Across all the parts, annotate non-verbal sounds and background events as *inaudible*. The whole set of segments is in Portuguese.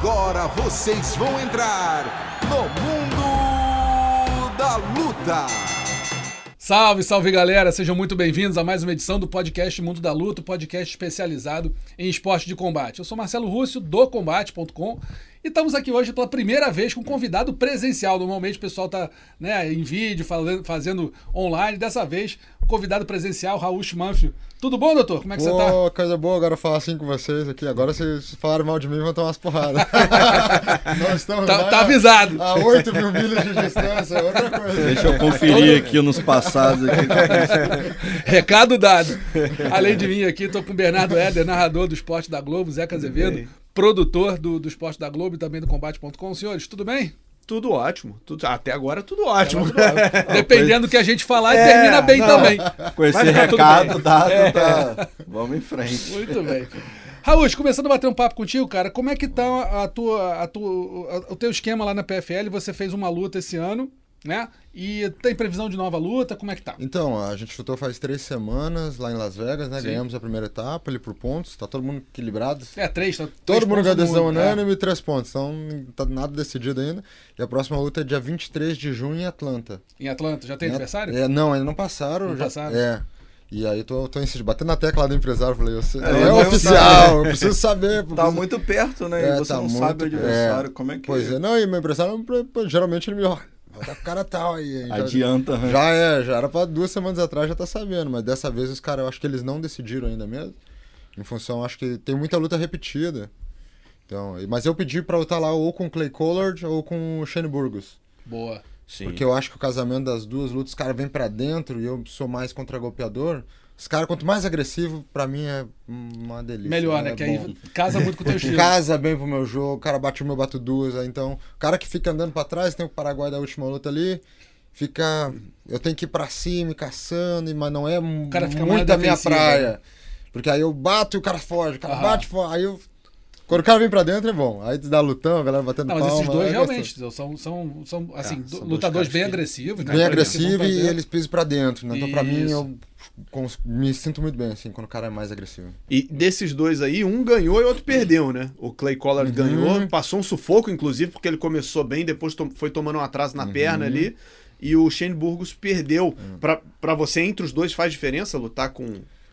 Agora vocês vão entrar no Mundo da Luta. Salve, salve galera, sejam muito bem-vindos a mais uma edição do podcast Mundo da Luta, podcast especializado em esporte de combate. Eu sou Marcelo Rússio, do combate.com, e estamos aqui hoje pela primeira vez com um convidado presencial. Normalmente o pessoal está né, em vídeo, fazendo, fazendo online. Dessa vez, convidado presencial, Raul Schmanfio. Tudo bom, doutor? Como é que Pô, você tá? coisa boa agora falar assim com vocês aqui. Agora vocês falaram mal de mim vão tomar umas porradas. *laughs* Nós estamos Tá, tá avisado. a 8 mil milhas de distância, é outra coisa. Deixa eu conferir aqui nos passados. Aqui. *laughs* Recado dado. Além de mim aqui, estou com o Bernardo Éder, narrador do esporte da Globo, Zeca Azevedo, produtor do, do esporte da Globo e também do combate.com. Senhores, tudo bem? Tudo ótimo. Tudo, até agora, tudo ótimo. *laughs* Dependendo do que a gente falar, É, termina bem não. também. Com esse ficar tudo recado bem. dado, É. tá. Vamos em frente. Muito bem. Raul, começando a bater um papo contigo, cara, como é que tá a tua, a tua, a- o teu esquema lá na PFL? Você fez uma luta esse ano, né? E tem previsão de nova luta? Como é que tá? Então, a gente chutou faz três semanas lá em Las Vegas, né? Sim. Ganhamos a primeira etapa ali por pontos, tá todo mundo equilibrado. É, três, tá? três Todo mundo pontos com no adesão mundo, é. unânime e três pontos. Então, não tá nada decidido ainda. E a próxima luta é dia 23 de junho em Atlanta. Em Atlanta, já tem Em At- adversário? É, não, ainda não passaram. Não já, passaram? É. E aí tô, tô insistindo, batendo na tecla lá do empresário, falei, eu sei, É, é oficial, eu preciso saber. Tá preciso- muito perto, né? É, e você tá não muito- sabe o adversário. é. Como é que Pois é, não, e meu empresário, geralmente ele me, vai dar pro cara tal aí. hein, já- adianta? né? Já é, já era pra duas semanas atrás, já tá sabendo, mas dessa vez os caras, eu acho que eles não decidiram ainda mesmo, em função, acho que tem muita luta repetida. Então, mas eu pedi pra lutar lá ou com o Clay Collard ou com o Shane Burgos. Boa. Sim. Porque eu acho que o casamento das duas lutas, os caras vêm pra dentro e eu sou mais contra-golpeador. Os caras, quanto mais agressivo, pra mim é uma delícia. Melhor, né? É Que aí bom. casa muito com o teu *laughs* estilo. Casa bem pro meu jogo, o cara bate o meu, bato duas. aí Então, o cara que fica andando pra trás, tem o Paraguai da última luta ali, fica. Eu tenho que ir pra cima, caçando, mas não é cara fica muito a minha praia. Porque aí eu bato e o cara foge, o cara Aham. bate, foge. Aí eu. Quando o cara vem pra dentro é bom. Aí dá lutão, a galera batendo Não, mas palma. esses dois é realmente são, são, são assim, É, do- são lutadores bem agressivos. né? Bem Que vão agressivo pra e eles pisam pra dentro, né? Então pra mim eu me sinto muito bem, assim, quando o cara é mais agressivo. E desses dois aí, um ganhou e outro perdeu, né? O Clay Collard Uhum. ganhou, passou um sufoco, inclusive, porque ele começou bem, depois to- foi tomando um atraso na perna Uhum. ali. E o Shane Burgos perdeu. Pra, pra você, entre os dois, faz diferença lutar com.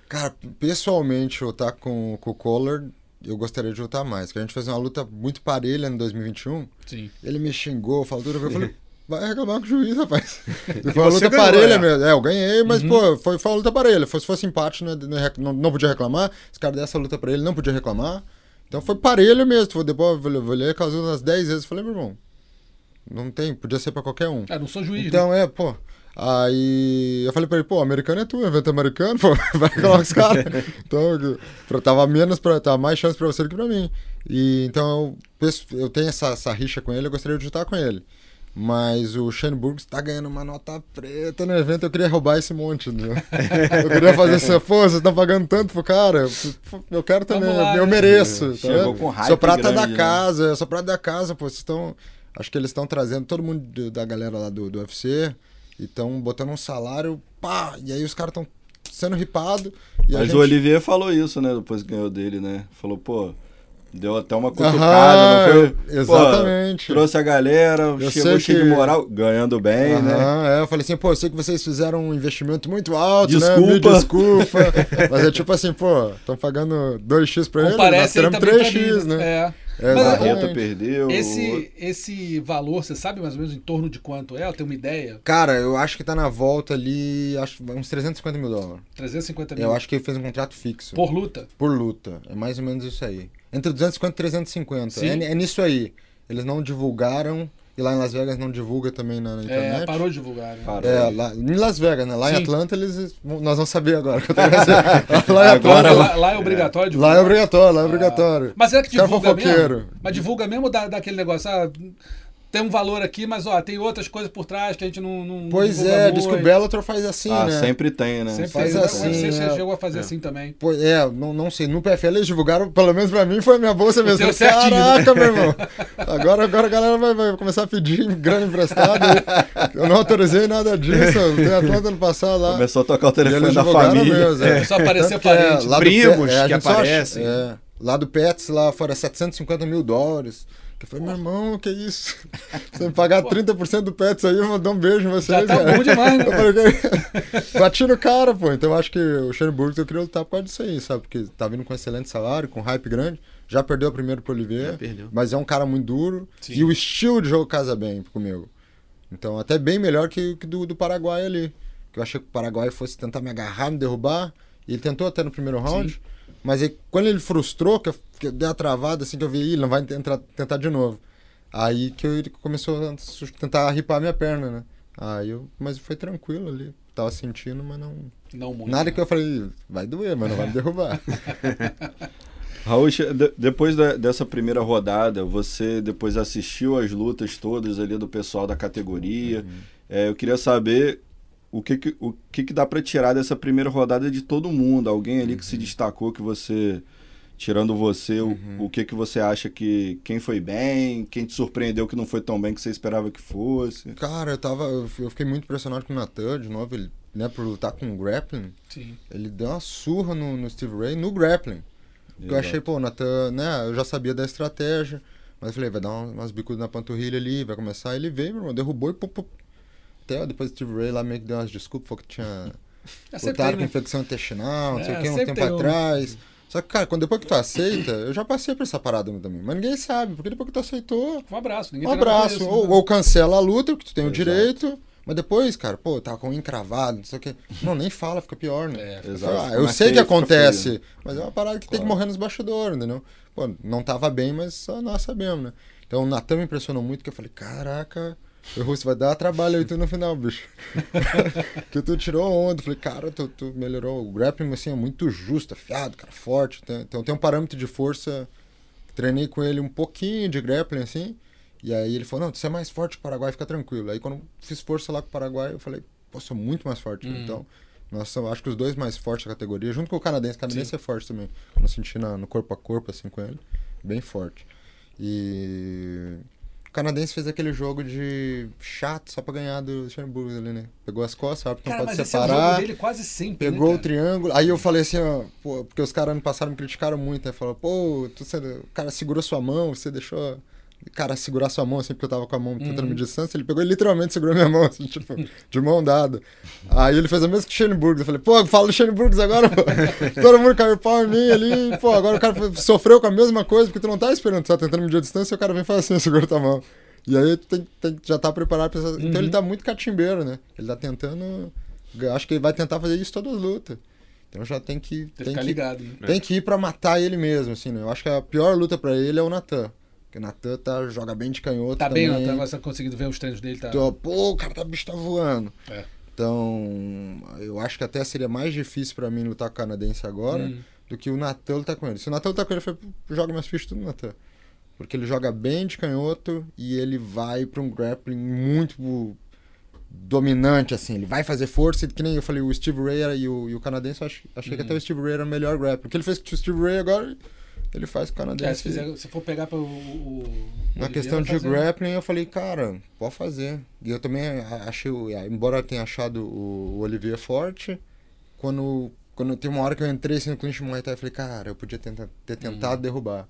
Cara, pessoalmente, lutar com, com o Collard, eu gostaria de lutar mais. Porque a gente fez uma luta muito parelha em 2021. Sim. Ele me xingou, falou tudo. Eu falei, vai reclamar com o juiz, rapaz. *laughs* E foi uma luta ganhou, parelha é. mesmo. É, eu ganhei, mas, pô, foi, foi uma luta parelha. Se fosse empate, né, não, não, podia reclamar. Esse cara dessa luta pra ele, não podia reclamar. Então foi parelho mesmo. Depois eu a causa umas 10 vezes. Falei, meu irmão, não tem, podia ser pra qualquer um. Ah, não sou juiz, né? Então, é, pô. Aí eu falei pra ele, pô, americano é tu, evento americano, *laughs* pô, vai colocar os caras. *laughs* Então, eu tava menos pra, tava mais chance pra você do que pra mim. E então eu, eu tenho essa, essa rixa com ele, eu gostaria de lutar com ele. Mas o Shane Burgos tá ganhando uma nota preta no evento, eu queria roubar esse monte, entendeu? *laughs* Eu queria fazer assim, pô, vocês estão pagando tanto pro cara, eu- quero também, lá, eu né? mereço. tá Chegou vendo? com hype Sou prata da grande, né? casa, sou prata da casa, pô, vocês estão... Acho que eles estão trazendo todo mundo do- da galera lá do, do UFC e estão botando um salário, pá, e aí os caras estão sendo ripados. E a Mas gente... o Olivier falou isso, né? Depois que ganhou dele, né? Falou, pô, deu até uma cutucada, Aham, não foi? exatamente. Pô, trouxe a galera, Eu chegou cheio que- de moral, ganhando bem, né? Aham, é, eu falei assim, pô, eu sei que vocês fizeram um investimento muito alto, né? Desculpa. Me desculpa. Mas é tipo assim, pô, estão pagando 2x pra ele, nós pra 3x, mim, né? É. É, Mas, perdeu. Esse, esse valor, você sabe mais ou menos em torno de quanto é? Tem uma ideia? Cara, eu acho que tá na volta ali, acho uns 350 mil dólares. 350 mil Eu acho que ele fez um contrato fixo. por luta. Por luta. É mais ou menos isso aí. Entre 250 e 350. Sim. É, é nisso aí. Eles não divulgaram. E lá em Las Vegas não divulga também na, na internet. É, parou de divulgar. Né? Parou. É, lá, em Las Vegas, né? Lá Sim. em Atlanta, eles. Nós vamos saber agora. que eu tô dizendo. lá em Agora Atlanta. Lá, lá é obrigatório Lá divulgar. é obrigatório, lá é obrigatório. Mas será que Cara divulga fofoqueiro. mesmo? Mas divulga mesmo da, daquele negócio, ah, tem um valor aqui, mas ó, tem outras coisas por trás que a gente não. não Pois é, muito. diz que o Bellator faz assim, ah, né? sempre tem, né? Sempre faz fez, assim, UFC é. chegou a fazer assim também. Pois é, não, não sei. No PFL eles divulgaram, pelo menos pra mim, foi a minha bolsa mesmo. certinho, né? Caraca, meu irmão. Agora, agora a galera vai, vai começar a pedir grana emprestada. Eu não autorizei nada disso. Eu tenho Atlanta ano passado lá. Começou a tocar o telefone da família. mesmo, é. Só aparecer que é, parente. primos é, a que aparecem. é. lá do Pets, lá fora 750 mil dólares. Que eu falei, meu irmão, que isso? Se *laughs* você me pagar 30% do Pets aí, eu vou dar um beijo em vocês. Já tá cara. bom demais, né? Eu falei, "Que- Bati no cara, pô. Então eu acho que o Shane Burgos eu queria lutar por causa disso aí, sabe? Porque tá vindo com excelente salário, com hype grande. Já perdeu o primeiro pro Oliveira. Mas é um cara muito duro. Sim. E o estilo de jogo casa bem comigo. Então, até bem melhor que, que do, do Paraguai ali. Que eu achei que o Paraguai fosse tentar me agarrar, me derrubar. E ele tentou até no primeiro round. Mas aí, quando ele frustrou, que eu, que eu dei a travada, assim, que eu vi, "Ih, ele não vai tentar, tentar de novo. Aí que eu- ele começou a tentar ripar a minha perna, né? Aí eu, mas foi tranquilo ali. Tava sentindo, mas não. Não muito. Nada né? que eu falei, vai doer, mas não vai me derrubar. *laughs* Raul, depois da- dessa primeira rodada, você depois assistiu as lutas todas ali do pessoal da categoria. É, eu queria saber o que, que- o que, que dá pra tirar dessa primeira rodada de todo mundo. Alguém ali que se destacou que você, tirando você, o- o, que, que você acha que quem foi bem, quem te surpreendeu que não foi tão bem que você esperava que fosse. Cara, eu tava. Eu fiquei muito impressionado com o Natan, de novo, ele, né, por lutar com o grappling. Sim. Ele deu uma surra no, no Steve Ray no grappling. Porque eu Exato. achei, pô, o Natan, né? Eu já sabia da estratégia. Mas eu falei, vai dar um- umas bicudas na panturrilha ali, vai começar. Ele veio, meu irmão, derrubou e pum, pum. Até depois o Steve Ray lá meio que deu umas desculpas, falou que tinha *laughs* É, lutado tem, com né? infecção intestinal, não sei É, o que, um tempo tem um. atrás. Só que, cara, quando depois que tu aceita, eu já passei por essa parada também. Mas ninguém sabe, porque depois que tu aceitou, Um abraço. Ninguém um abraço. com Ou, isso, né? ou cancela a luta, porque tu tem o Exato. direito. Mas depois, cara, pô, tá com um encravado, não sei o que. Não, nem fala, fica pior, né? É, Eu, Exato. ah, eu sei que acontece, né? mas é uma parada que tem que Claro. morrer nos bastidores, entendeu? Pô, não tava bem, mas só nós sabemos, né? Então o Natan me impressionou muito, que eu falei, caraca, o Russo vai dar trabalho aí tu no final, bicho. *laughs* que tu tirou onda. Eu Falei, cara, tu, tu melhorou. O grappling, assim, é muito justo, afiado, cara, forte. Então tem um parâmetro de força. Treinei com ele um pouquinho de grappling, assim. E aí ele falou, não, você é mais forte que o Paraguai, fica tranquilo. Aí quando eu fiz força lá com o Paraguai, eu falei, pô, sou muito mais forte. Hum. Então, nós somos, acho que os dois mais fortes da categoria, junto com o canadense. O canadense é forte também. Quando eu senti na- no corpo a corpo, assim, com ele. Bem forte. E... O canadense fez aquele jogo de chato só pra ganhar do Schönburg ali, né? Pegou as costas, sabe que não pode é o separar. jogo dele quase sempre, Pegou né, o triângulo. Aí eu falei assim, ó, pô, porque os caras ano passado me criticaram muito, né? Falou, pô, tu, você- o cara segurou sua mão, você deixou cara segurar sua mão assim, porque eu tava com a mão tentando Uhum. medir distância. Ele pegou e literalmente segurou minha mão, assim, tipo, de mão dada. Aí ele fez a mesma que o Shane Burgos. Eu falei, pô, fala do Shane Burgos agora, pô. *laughs* Todo mundo caiu pau em mim ali. Pô, agora o cara sofreu com a mesma coisa, porque tu não tá esperando, tu tá tentando medir a distância e o cara vem e fala assim, segura tua mão. E aí tu tem, tem- já tá preparado pra essa... Então Uhum. ele tá muito catimbeiro, né? Ele tá tentando... Acho que ele vai tentar fazer isso todas as lutas. Então já tem que... Tem que Tem ficar que, ligado. Né? tem que ir pra matar ele mesmo, assim, né? Eu acho que a pior luta pra ele é o Natan. Porque o Natan tá, joga bem de canhoto Tá bem, também. Natan, agora você tá conseguindo ver os treinos dele. Tá... Tô, pô, o cara tá, bicho tá voando. É. Então, eu acho que até seria mais difícil pra mim lutar com o canadense agora Hum. do que o Natan lutar com ele. Se o Natan lutar com ele, eu falei, "Pô, joga minhas fichas tudo no Natan. Porque ele joga bem de canhoto e ele vai pra um grappling muito dominante, assim. Ele vai fazer força, que nem eu falei, o Steve Ray era- e o, e o canadense, eu ach- achei que até o Steve Ray era o melhor grappling. O que ele fez com o Steve Ray agora, ele faz com o É, canadense. se, fizer, se for pegar para o, o Na questão de fazer- grappling, eu falei, cara, pode fazer. E eu também achei, embora eu tenha achado o, Olivier forte, quando, quando tem uma hora que eu entrei assim, no clinch Muay Thai, eu falei, cara, eu podia tentar, ter tentado derrubar.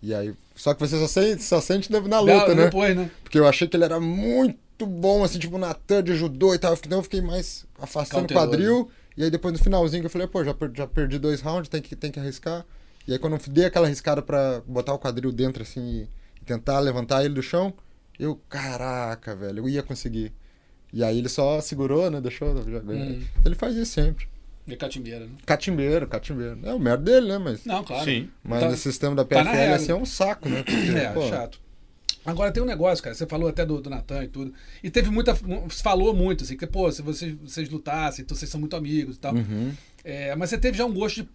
E aí, só que você só sente, só sente na na luta, né? Depois, né? Porque eu achei que ele era muito bom, assim, tipo, Natan de judô e tal. Então eu fiquei mais afastando o quadril. E aí depois no finalzinho que eu falei, pô, já, já perdi dois rounds, tem que, tem que arriscar. E aí quando eu dei aquela arriscada pra botar o quadril dentro, assim, e, tentar levantar ele do chão, eu, caraca, velho, eu ia conseguir. E aí ele só segurou, né, deixou. Hum. Então ele faz isso sempre. De catimbeira, né? Catimbeiro, catimbeiro. É o merda dele, né, mas... Não, claro. Sim. Mas Tá- nesse sistema da tá PFL, regra. assim, é um saco, né? Porque, É, pô, chato. Agora tem um negócio, cara. Você falou até do, do Natan e tudo. E teve muita. Falou muito, assim, que, pô, se vocês, vocês lutassem, então vocês são muito amigos e tal. Uhum. É, mas você teve já um gosto de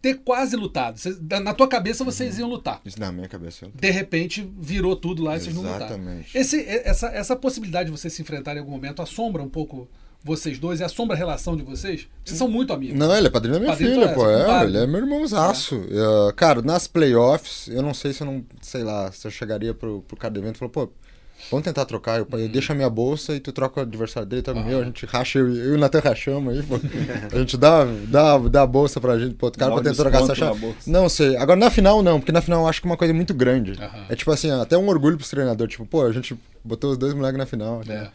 ter quase lutado. Da- na tua cabeça vocês Uhum. iam lutar. Isso na minha cabeça. eu- De repente virou tudo lá e vocês não lutaram. Exatamente. Esse, essa, essa possibilidade de vocês se enfrentarem em algum momento assombra um pouco vocês dois e assombra a relação de vocês? Vocês são muito amigos. Não, ele é padrinho da minha Padrinho filha, pô. É, ele é meu irmãozaço. É, cara, nas playoffs, eu não sei se eu não. Sei lá, se eu chegaria pro, pro cara do evento e falou, pô, Vamos tentar trocar. Eu, Uhum. eu deixo a minha bolsa e tu troca o adversário dele, troca o meu. A gente racha, eu, eu e o Natan rachamos aí, pô. *laughs* A gente dá, dá, dá a bolsa pra gente, pro outro cara, Dá pra tentar trocar essa chave. Não sei. Agora na final não, porque na final eu acho que é uma coisa muito grande. Aham. É tipo assim, até um orgulho pros treinadores. Tipo, pô, a gente botou os dois moleques na final. É. né?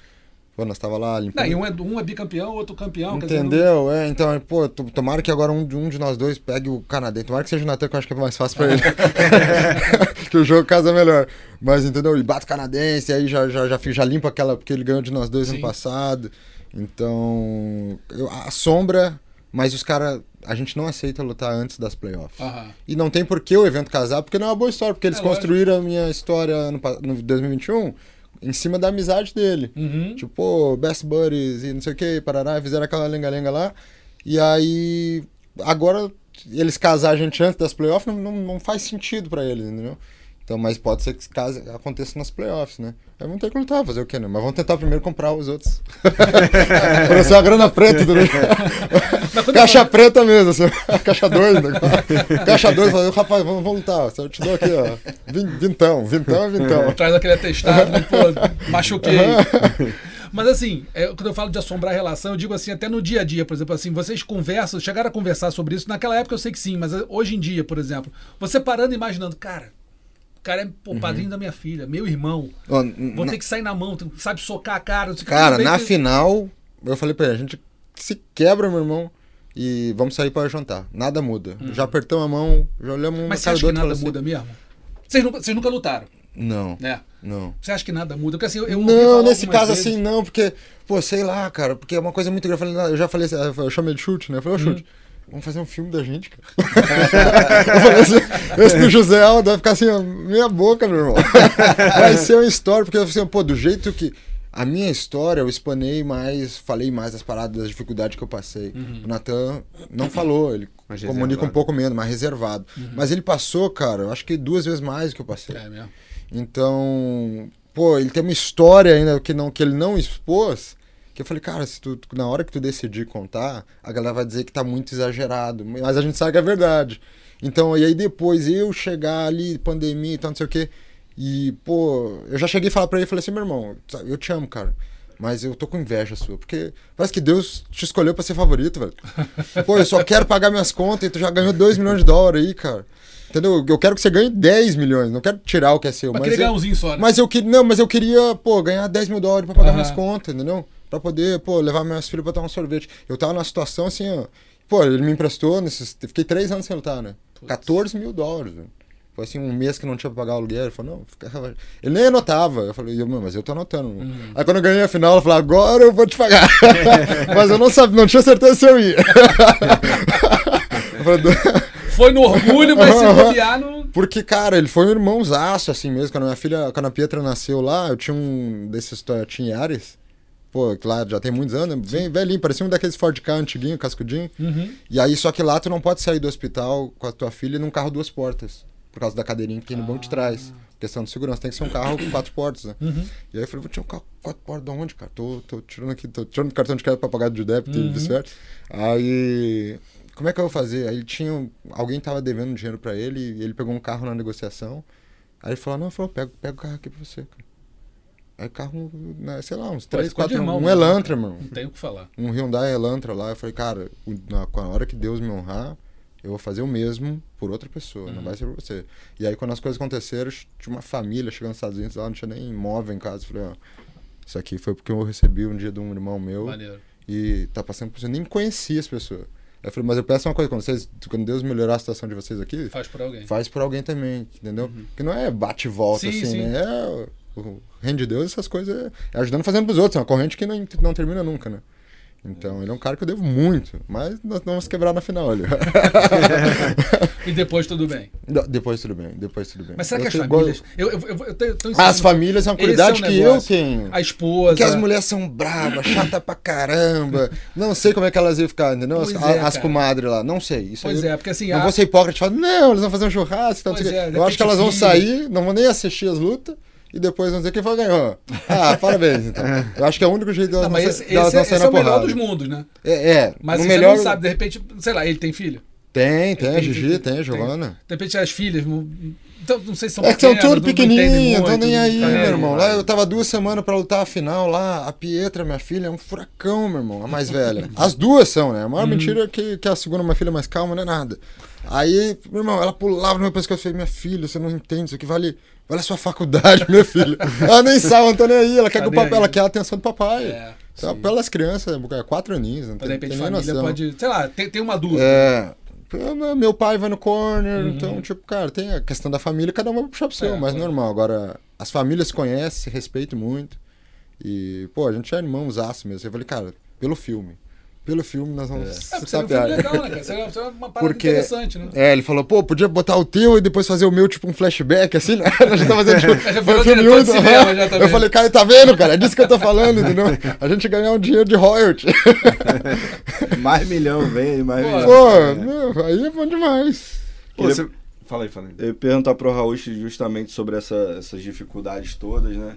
Pô, nós tava lá limpando. Não, e um é, um é bicampeão, outro campeão. quer dizer, não- Entendeu? É, então, pô, to- tomara que agora um, de- um de nós dois pegue o canadense. Tomara que seja o Natan, que eu acho que é mais fácil pra ele. *laughs* *laughs* que o jogo casa melhor. Mas, entendeu? E bate o canadense, aí já, já, já, já limpa aquela, porque ele ganhou de nós dois Sim. ano passado. Então, eu- a sombra, mas os caras, a gente não aceita lutar antes das playoffs. E não tem por que o evento casar, porque não é uma boa história, porque eles É, lógico. construíram a minha história no, no 2021 em cima da amizade dele. Uhum. Tipo, Best Buddies e não sei o que, parará, fizeram aquela lenga-lenga lá. E aí, agora, eles casar a gente antes das playoffs não, não, não faz sentido pra eles, entendeu? Então, mas pode ser que case, aconteça nas playoffs, né? Aí vamos ter que lutar, fazer o quê, né? Mas vamos tentar primeiro comprar os outros. *laughs* Pra ser a grana preta, entendeu? Caixa preta mesmo, assim, *laughs* caixa 2, né? Caixa 2, falei, rapaz, vamos, vamos lutar. Eu te dou aqui, ó. vin- Vintão, vintão é vintão. *laughs* Traz aquele atestado, né? Pô, machuquei. Mas assim, é, quando eu falo de assombrar a relação, eu digo assim, até no dia a dia, por exemplo, assim, vocês conversam, chegaram a conversar sobre isso. Naquela época eu sei que sim, mas eh, hoje em dia, por exemplo, você parando e imaginando, cara, cara é pô, padrinho da minha filha, meu irmão. Ó, Vou na- ter que sair na mão, sabe socar a cara. Cara, na que- final, eu falei pra ele, a gente se quebra, meu irmão, e vamos sair pra jantar. Nada muda. Já apertamos a mão, já olhamos um Uhum. Mas você acha do que nada falamos assim, muda mesmo? Vocês nunca, vocês nunca lutaram, Não, né? não. Você acha que nada muda? Porque assim, eu, eu Não, nesse caso vezes- assim, não, porque, pô, sei lá, cara, porque é uma coisa muito grande. Eu, falei, eu já falei, assim, eu chamei de chute, né? Eu falei, ô, Uhum. chute, vamos fazer um filme da gente, cara. eu falei assim, esse do José Aldo vai ficar assim, minha boca, meu irmão. *laughs* vai ser uma história, porque assim, pô, do jeito que. A minha história, eu explanei mais, falei mais das paradas, das dificuldades que eu passei. Uhum. O Natan não falou, ele Mais comunica um reservado. pouco menos, mais reservado. Mas ele passou, cara, eu acho que duas vezes mais do que eu passei. É mesmo. Então, pô, ele tem uma história ainda que, não, que ele não expôs. Que eu falei, cara, se tu, na hora que tu decidir contar, a galera vai dizer que tá muito exagerado. Mas a gente sabe que é verdade. Então, e aí depois eu chegar ali, pandemia e tal, não sei o quê. E, pô, eu já cheguei a falar pra ele, falei assim, meu irmão, eu te amo, cara. Mas eu tô com inveja sua, porque parece que Deus te escolheu pra ser favorito, velho. *laughs* Pô, eu só quero pagar minhas contas e tu já ganhou 2 milhões de dólares aí, cara. Entendeu? Eu quero que você ganhe 10 milhões, não quero tirar o que é seu. Mas Mas, queria eu, ganhar só, né? mas eu queria. Não, mas eu queria, pô, ganhar 10 mil dólares pra pagar Aham. minhas contas, entendeu? Pra poder, pô, levar minhas filhas pra tomar um sorvete. Eu tava numa situação assim, ó. Pô, ele me emprestou nesses. Fiquei 3 anos sem lutar, né? 14 mil dólares, velho. Foi assim, um mês que não tinha pra pagar o aluguel. Ele falou, não, fica... Ele nem anotava. Eu falei, "Eu, mas eu tô anotando. Uhum. Aí quando eu ganhei a final, eu falei, agora eu vou te pagar. *laughs* mas eu não sabia, não tinha certeza se eu ia. eu falei, Foi no orgulho, mas se bobear no. porque, cara, ele foi um irmãozaço, assim mesmo. Quando a minha filha, quando a Pietra nasceu lá, eu tinha um desses Toyotinha Yaris. Pô, que lá já tem muitos anos, bem velhinho, parecia um daqueles Ford Ka antiguinho, cascudinho. Uhum. E aí, só que lá tu não pode sair do hospital com a tua filha num carro duas portas. Por causa da cadeirinha que tem no banco de trás. Questão de segurança, tem que ser um carro com quatro portas, né? Uhum. E aí eu falei, vou tirar um carro com quatro portas de onde, cara? Tô, tô tirando aqui, tô tirando cartão de crédito pra pagar de débito e vice-versa. Aí, como é que eu vou fazer? Aí tinha, alguém tava devendo dinheiro pra ele e ele pegou um carro na negociação. Aí ele falou, não, falou, pega, pega o carro aqui pra você, cara. Aí carro, né, sei lá, uns Pô, três, ficou de quatro, irmão um mesmo, Elantra, mano Não tenho o que falar. um Hyundai Elantra lá. Eu falei, cara, na, com a hora que Deus me honrar, eu vou fazer o mesmo por outra pessoa, Uhum. não vai ser por você. E aí, quando as coisas aconteceram, tinha uma família chegando nos Estados Unidos lá, não tinha nem imóvel em casa. Eu falei, ó, isso aqui foi porque eu recebi um dia de um irmão meu Maneiro. e tá passando por isso. Eu nem conhecia as pessoas. Eu falei, mas eu peço uma coisa, quando, vocês, quando Deus melhorar a situação de vocês aqui, Faz por alguém. faz por alguém também, entendeu? Que não é bate e volta, Uhum. Sim, assim, sim. né? É o, reino de Deus, essas coisas, é ajudando fazendo pros outros. É uma corrente que não, não termina nunca, né? Então, ele é um cara que eu devo muito, mas nós não vamos quebrar na final ali. *laughs* E depois tudo bem. Depois tudo bem, depois tudo bem. Mas será Eu que as tenho- famílias. Eu, eu, eu, eu, tenho- tô As famílias é uma qualidade é que eu tenho. A esposa. Porque as mulheres são bravas, chata pra caramba. Não sei como é que elas iam ficar, entendeu? As, é, as comadres lá, não sei. Isso Pois aí, é, porque assim, Não a- vou ser hipócrita e falar, não, eles vão fazer um churrasco. Então, é, eu acho que elas vão sair, não vão nem assistir as lutas. E depois vão dizer quem foi ganhou. Ah, *laughs* parabéns, então. Eu acho que é o único jeito delas Não, não, mas esse, esse, não é- esse é o melhor dos mundos, né? É, é. Mas no você melhor... não sabe, de repente, sei lá, ele tem filho. Tem, tem, a Tem- Gigi, tem, a Giovana. De repente as filhas Então, não sei se são É que são tudo não muito, nem aí, tá meu irmão. Lá eu tava duas semanas pra lutar a final lá. A Pietra, minha filha, é um furacão, meu irmão, a mais velha. *laughs* As duas são, né? A maior mentira é que, que a segunda, minha filha, é mais calma, não é nada. Aí, meu irmão, ela pulava no meu pescoço e falei, minha filha, você não entende, isso aqui vale, vale a sua faculdade, *laughs* minha filha. ela nem sabe, não tá nem aí, ela quer Tá que o nem papai, ela quer a atenção do papai. É, Só pelas crianças, é quatro aninhos, não Mas, de tem, repente, tem família noção. pode. Sei lá, tem, tem uma dúvida. É. Meu pai vai no corner, Uhum. então, tipo, cara, tem a questão da família, cada um vai puxar pro seu, É, mas claro. normal. Agora, as famílias se conhecem, se respeitam muito. E, pô, a gente é irmãos aço mesmo. Eu falei, cara, pelo filme. Pelo filme nós vamos É, porque seria um legal, né, cara? Seria, uma parada Porque- interessante, né? É, ele falou, pô, podia botar o teu e depois fazer o meu, tipo, um flashback, assim, né? *laughs* A gente tá fazendo, tipo, *laughs* Já foi filme único, cinema já *laughs* também. Eu falei, cara, tá vendo, cara? É disso que eu tô falando, entendeu? A gente ganhar um dinheiro de royalty. Mais milhão, vem aí, mais Pô, milhão. Pô, meu, aí é bom demais. Pô, Queria- você... Fala aí, fala aí. Eu ia perguntar pro Raul justamente sobre essa- essas dificuldades todas, né?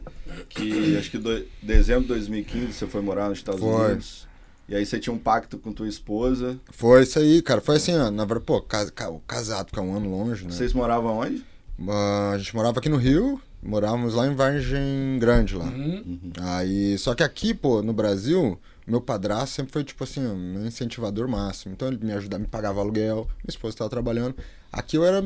Que acho que do, dezembro de 2015 você foi morar nos Estados Foi. Unidos. E aí você tinha um pacto com tua esposa. Foi isso aí, cara. Foi assim, ó, na verdade, pô, cas- ca- casado, ficar um ano longe, né? Vocês moravam onde? Ah, a gente morava aqui no Rio, morávamos lá em Vargem Grande lá. Uhum. Aí, só que aqui, pô, no Brasil, meu padrasto sempre foi, tipo assim, um incentivador máximo. Então ele me ajudava, me pagava aluguel, minha esposa estava trabalhando. Aqui eu era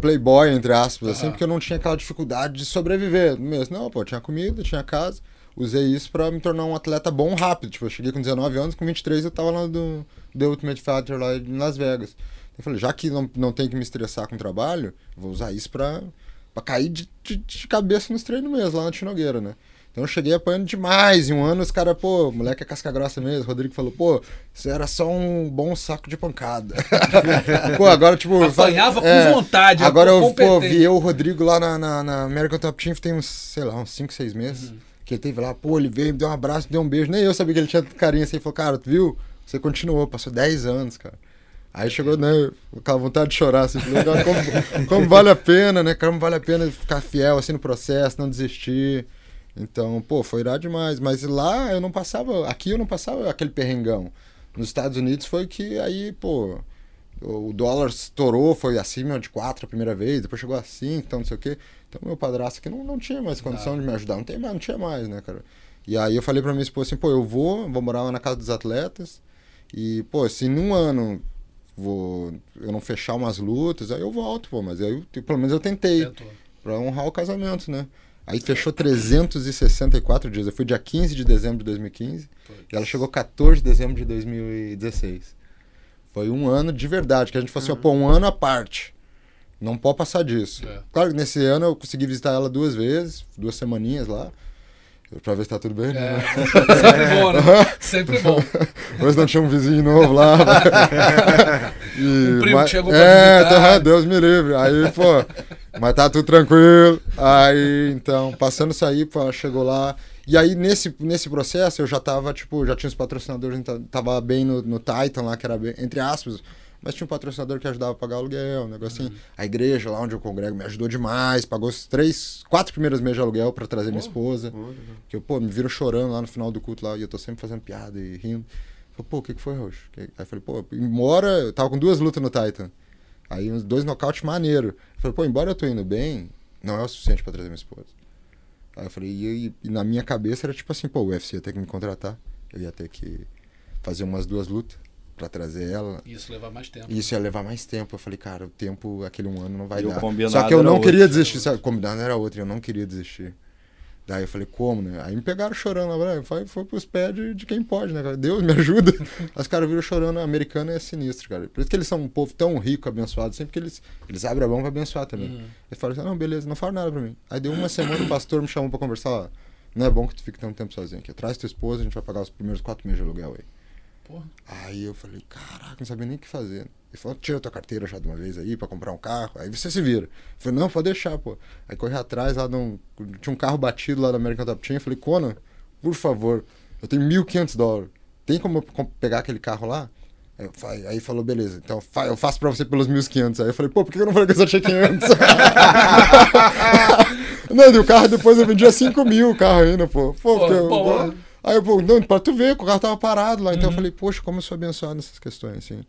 playboy, entre aspas, assim, Aham. porque eu não tinha aquela dificuldade de sobreviver mesmo. Não, pô, tinha comida, tinha casa. Usei isso pra me tornar um atleta bom rápido. Tipo, eu cheguei com 19 anos, com 23 eu tava lá do The Ultimate Fighter lá em Las Vegas. Eu falei, já que não, não tem que me estressar com o trabalho, vou usar isso pra, pra cair de, de, de cabeça nos treinos mesmo, lá na Tinogueira, né? Então eu cheguei apanhando demais. Em um ano os caras, pô, moleque é casca grossa mesmo. O Rodrigo falou, pô, você era só um bom saco de pancada. *laughs* pô, agora, tipo. Apanhava com é, vontade, Agora eu, pô, vi eu, o Rodrigo lá na, na, na American Top Team tem uns, sei lá, uns 5, 6 meses. Uhum. Que ele teve lá, pô, ele veio, me deu um abraço, me deu um beijo. Nem eu sabia que ele tinha carinho assim. Ele falou, cara, tu viu? Você continuou, passou 10 anos, cara. Aí chegou, né, com aquela vontade de chorar, assim, como, como vale a pena, né, como vale a pena ficar fiel, assim, no processo, não desistir. Então, pô, foi irado demais. Mas lá eu não passava, aqui eu não passava aquele perrengão. Nos Estados Unidos foi que aí, pô, o dólar estourou, foi acima de 4 a primeira vez, depois chegou a 5, então não sei o quê. Então meu padrasto aqui não, não tinha mais condição de me ajudar, não tem mais, não tinha mais, né, cara? E aí eu falei pra minha esposa assim, pô, eu vou, vou morar lá na casa dos atletas e, pô, se num ano vou eu não fechar umas lutas, aí eu volto, pô, mas aí eu- pelo menos eu tentei Tentou. pra honrar o casamento, né? Aí fechou 364 dias. Eu fui dia 15 de dezembro de 2015 e ela chegou 14 de dezembro de 2016. Foi um ano de verdade, que a gente falou assim, ó, pô, um ano à parte. Não pode passar disso. É. Claro que nesse ano eu consegui visitar ela duas vezes, duas semaninhas lá, pra ver se tá tudo bem. É, né? *laughs* sempre bom, né? Sempre bom. *laughs* Hoje não tinha um vizinho novo lá. *laughs* E, Um primo que chegou pra É, visitar. tá, Deus me livre. Aí, pô, mas tá tudo tranquilo. Aí, então, passando isso aí, pô, ela chegou lá. E aí, nesse, nesse processo, eu já tava, tipo, já tinha os patrocinadores, então, tava bem no, no Titan lá, que era bem, entre aspas, mas tinha um patrocinador que ajudava a pagar o aluguel, um negocinho. Uhum. A igreja lá onde eu congrego me ajudou demais, pagou os três, quatro primeiros meses de aluguel pra trazer minha esposa. Que eu, pô, me viram chorando lá no final do culto lá, e eu tô sempre fazendo piada e rindo. Falei, pô, o que, que foi, Roxo? Aí eu falei, pô, embora. Eu tava com duas lutas no Titan. Aí uns dois nocaute maneiro. Eu falei, pô, embora eu tô indo bem, não é o suficiente pra trazer minha esposa. Aí eu falei, e, e- e na minha cabeça era tipo assim, pô, o UFC ia ter que me contratar. Eu ia ter que fazer umas duas lutas pra trazer ela. Isso leva mais tempo. E isso ia levar mais tempo. Eu falei, cara, o tempo, aquele um ano não vai E dar. Só que eu não outro. queria desistir. Sabe? O combinado era outro, eu não queria desistir. Daí eu falei, como, né? Aí me pegaram chorando lá, foi, foi pros pés de, de quem pode, né? cara? Deus me *laughs* ajuda. Os caras viram chorando, a americana é sinistro, cara. Por isso que eles são um povo tão rico, abençoado, sempre que eles, eles abrem a mão pra abençoar também. Uhum. Eles falaram assim, não, beleza, não fala nada pra mim. Aí deu uma semana, o pastor me chamou pra conversar, ó, não é bom que tu fique tanto tempo sozinho aqui. Traz tua esposa, a gente vai pagar os primeiros quatro meses de aluguel aí. Porra. Aí eu falei, caraca, não sabia nem o que fazer. Ele falou, tira tua carteira já de uma vez aí pra comprar um carro. Aí você se vira. Eu falei, não, pode deixar, pô. Aí corri atrás lá, num, tinha um carro batido lá da American Top Team. Eu falei, Conan, por favor, eu tenho 1.500 dólares. Tem como eu pegar aquele carro lá? Aí, falou, beleza, então eu faço pra você pelos 1.500. Aí eu falei, pô, por que eu não falei que eu só tinha 500? *laughs* não, e o carro depois eu vendia 5 mil o carro ainda, pô. Pô, porque eu- pô. Aí eu, pô, não, pra tu ver, que o carro tava parado lá. Então eu falei, poxa, como eu sou abençoado nessas questões, assim.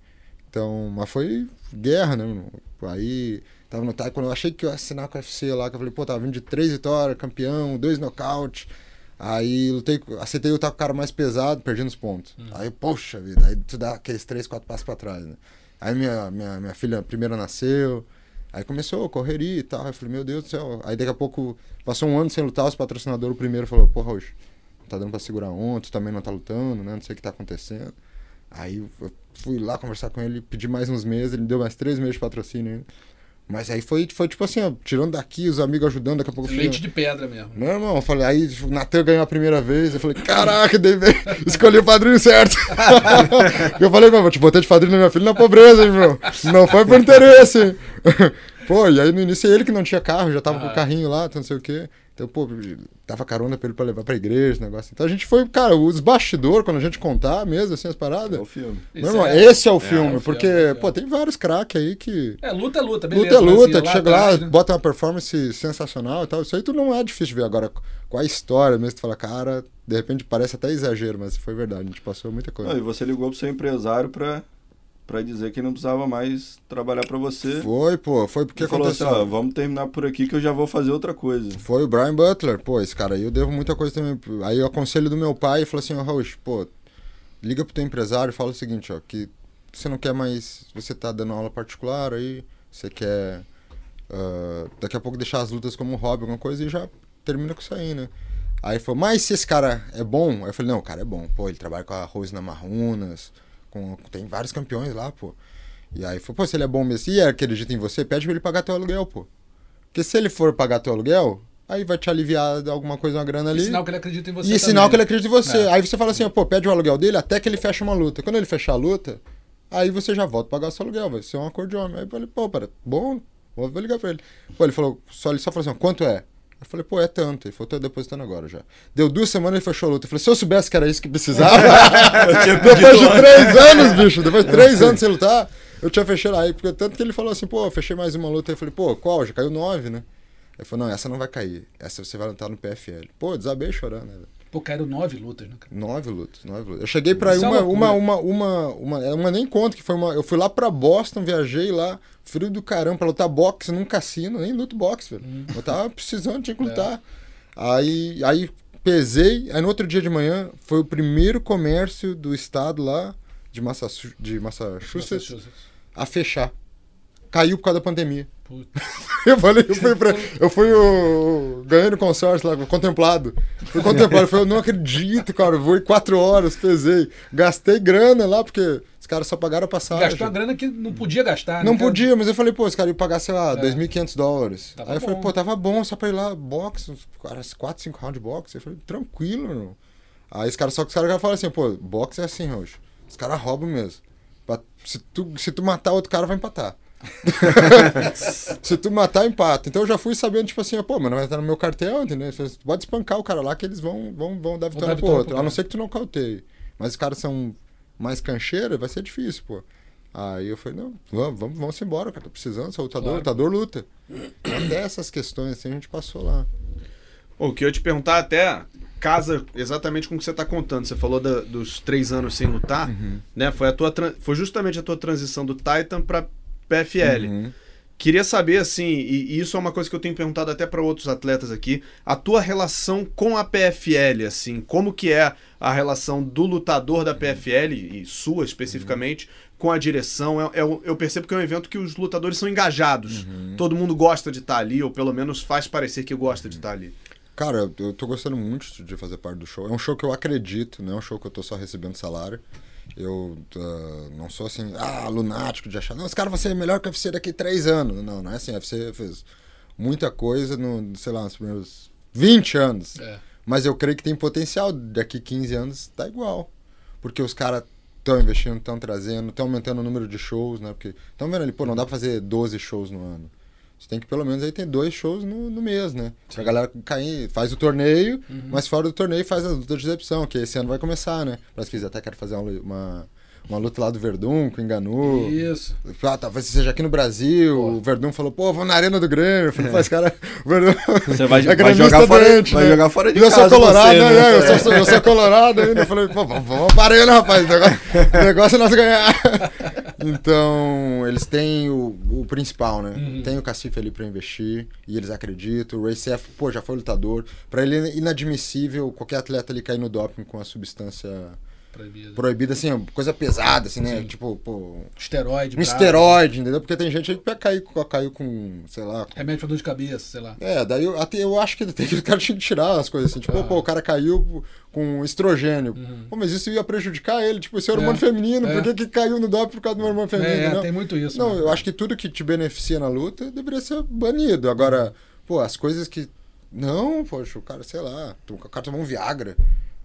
Então, mas foi guerra, né? Aí Tava no Taekwondo, eu achei que eu ia assinar com o UFC lá, que eu falei, pô, tava vindo de três vitórias, campeão, dois nocaute. Aí lutei, aceitei lutar com o cara mais pesado, perdi nos pontos. Aí, poxa vida, aí tu dá aqueles três, quatro passos pra trás, né? Aí minha, minha, minha filha primeira nasceu, aí começou a correria e tal. Aí eu falei, meu Deus do céu. Aí daqui a pouco, passou um ano sem lutar, os patrocinadores, o primeiro falou, porra, hoje, tá dando pra segurar ontem, tu também não tá lutando, né? Não sei o que tá acontecendo. Aí eu fui lá conversar com ele, pedi mais uns meses, ele me deu mais três meses de patrocínio ainda. Mas aí foi, foi tipo assim, ó, tirando daqui, os amigos ajudando, daqui a pouco Leite de pedra mesmo. Meu irmão, eu falei, aí o Natan ganhou a primeira vez, eu falei, caraca, dei bem, *laughs* escolhi o padrinho certo. *laughs* eu falei, meu, te botar de padrinho na minha filha na pobreza, hein, meu. Não foi por interesse. *laughs* Pô, e aí no início ele que não tinha carro, já tava com o carrinho lá, então não sei o quê. Então, pô, dava carona pra ele pra levar pra igreja, esse negócio. Então a gente foi, cara, os bastidores, quando a gente contar mesmo, assim, as paradas. É o filme. Meu irmão, esse é o filme, é o porque, filme, é o filme. pô, tem vários craques aí que. É, luta é luta, beleza. Luta é mas, luta, assim, que chega lá, né? bota uma performance sensacional e tal. Isso aí tu não é difícil de ver. Agora, com a história mesmo, tu fala, cara, de repente parece até exagero, mas foi verdade, a gente passou muita coisa. Não, e você ligou pro seu empresário pra, pra dizer que não precisava mais trabalhar pra você. Foi, pô, foi porque falou assim, aconteceu. ó, vamos terminar por aqui que eu já vou fazer outra coisa. Foi o Brian Butler, pô, esse cara aí eu devo muita coisa também. Aí eu aconselho do meu pai e falou assim, ó, Raul, pô, liga pro teu empresário e fala o seguinte, ó, que você não quer mais. Você tá dando aula particular aí, você quer ah, daqui a pouco deixar as lutas como hobby, alguma coisa, e já termina com isso aí, né? Aí ele falou, mas se esse cara é bom? Aí eu falei, não, o cara é bom. Pô, ele trabalha com a Rosna Marrunas, com, tem vários campeões lá, pô. E aí falou, pô, se ele é bom mesmo, e ele acredita em você, pede pra ele pagar teu aluguel, pô. Porque se ele for pagar teu aluguel, aí vai te aliviar de alguma coisa, uma grana E ali. sinal que ele acredita em você E também. sinal que ele acredita em você. É. Aí você fala assim, pô, pede o aluguel dele até que ele feche uma luta. Quando ele fechar a luta, aí você já volta a pagar o seu aluguel, vai ser um acordo de homem. Aí eu falei, pô, para, bom, vou ligar pra ele. Pô, ele falou, só, ele só falou assim, quanto é? Eu falei, pô, é tanto. Ele falou, tô depositando agora já. Deu duas semanas ele fechou a luta. Eu falei, se eu soubesse que era isso que precisava. *laughs* *laughs* depois de três anos, bicho, depois de três anos sem lutar, eu tinha fechado aí. Porque tanto que ele falou assim, pô, fechei mais uma luta. Eu falei, pô, qual? Já caiu nove, né? Ele falou, não, essa não vai cair. Essa você vai lutar no PFL. Pô, desabei chorando, né? velho? Pô, caíram nove lutas, né, cara? Nove lutas, nove lutas. Eu cheguei pra ir Isso é uma, loucura. uma, uma, uma, uma, é uma nem conta, que foi uma. Eu fui lá pra Boston, viajei lá, frio do caramba, pra lutar boxe num cassino, nem luto boxe, velho. Hum. Eu tava precisando, tinha que É. lutar. Aí, aí pesei, aí no outro dia de manhã foi o primeiro comércio do estado lá, de, Massachu de Massachusetts, Massachusetts. a fechar. Caiu por causa da pandemia. Puta. *laughs* Eu falei, eu fui, pra, eu fui o, ganhando consórcio lá, contemplado. Fui contemplado, eu falei, eu não acredito, cara, eu vou em quatro horas, pesei. Gastei grana lá, porque os caras só pagaram a passagem. Gastou uma grana que não podia gastar, Não né, cara? podia, mas eu falei, pô, os caras iam pagar, sei lá, É. 2.500 dólares. Tava Aí eu falei, bom. pô, tava bom só pra ir lá, boxe, uns caras, 4, 5 rounds de boxe. Eu falei, tranquilo, meu. Aí os caras, só que os caras já falam assim, pô, boxe é assim, Roxo. Os caras roubam mesmo. Se, tu, se tu matar outro cara, vai empatar. *laughs* se tu matar, empata. Então eu já fui sabendo, tipo assim, pô, mano, vai estar no meu cartel, entendeu? Você pode espancar o cara lá que eles vão, vão, vão dar vitória dar pro outro. pro A não ser que tu não cauteie. Mas os caras são mais cancheiros, vai ser difícil, pô. Aí eu falei, não, vamos, vamos, vamos embora, cara. Tô precisando, sou lutador, Claro. lutador luta. Até essas questões assim a gente passou lá. O que eu ia te perguntar até casa exatamente com o que você está contando. Você falou da- dos três anos sem lutar, Uhum. né? Foi, a tua, foi justamente a tua transição do Titan para PFL. Uhum. Queria saber, assim, e, e isso é uma coisa que eu tenho perguntado até para outros atletas aqui, a tua relação com a PFL, assim, como que é a relação do lutador da PFL, e sua especificamente, com a direção? É- é o- eu percebo que é um evento que os lutadores são engajados. Todo mundo gosta de estar ali, ou pelo menos faz parecer que gosta de estar ali. Cara, eu, eu tô gostando muito de fazer parte do show. É um show que eu acredito, não é um show que eu tô só recebendo salário. Eu ah, não sou assim, ah, lunático de achar, não, esse cara vai ser melhor que o UFC daqui a três anos. Não, não é assim. O UFC fez muita coisa no, sei lá, nos primeiros 20 anos. É. Mas eu creio que tem potencial daqui 15 anos tá igual. Porque os caras estão investindo, estão trazendo, estão aumentando o número de shows, né? Porque estão vendo ali, pô, não dá pra fazer 12 shows no ano. Você tem que pelo menos aí ter dois shows no, no mês, né? Pra galera cair, faz o torneio, mas fora do torneio faz as lutas de exibição, que esse ano vai começar, né? Parece que eles até querem fazer uma, uma, uma luta lá do Verdun com o Enganu. Isso. Ah, talvez seja aqui no Brasil. O Verdun falou, pô, vamos na Arena do Grêmio. Eu falei, pô, esse cara. o Verdun. Você vai- *laughs* é vai jogar fora- doente, vai né? jogar fora de E eu casa sou colorado, você, né? né? Eu, sou, eu sou colorado ainda. Eu falei, pô, vamos, vamos para aí, né, rapaz? O negócio, o negócio é nós ganhar. *laughs* Então, eles têm o, o principal, né? Uhum. Tem o Cacife ali pra investir, e eles acreditam. O RaceF, pô, já foi lutador. Pra ele é inadmissível qualquer atleta ali cair no doping com a substância Proibido. proibida, assim, coisa pesada, assim, né? Sim. Tipo, pô, Esteroide. um bravo. esteroide, entendeu? Porque tem gente aí que caiu, caiu com, sei lá, Remédio pra dor de cabeça, sei lá. é, daí eu, até eu acho que tem *laughs* que o cara tinha que tirar as coisas assim. Tipo, Ah. pô, o cara caiu com estrogênio. Pô, mas isso ia prejudicar ele. Tipo, esse é hormônio Uhum. É, feminino. é. Por que, que caiu no doping por causa do hormônio feminino? É, não? tem muito isso. Não, né? eu acho que tudo que te beneficia na luta deveria ser banido. Agora, pô, as coisas que. Não, poxa, o cara, sei lá, o cara tomou um Viagra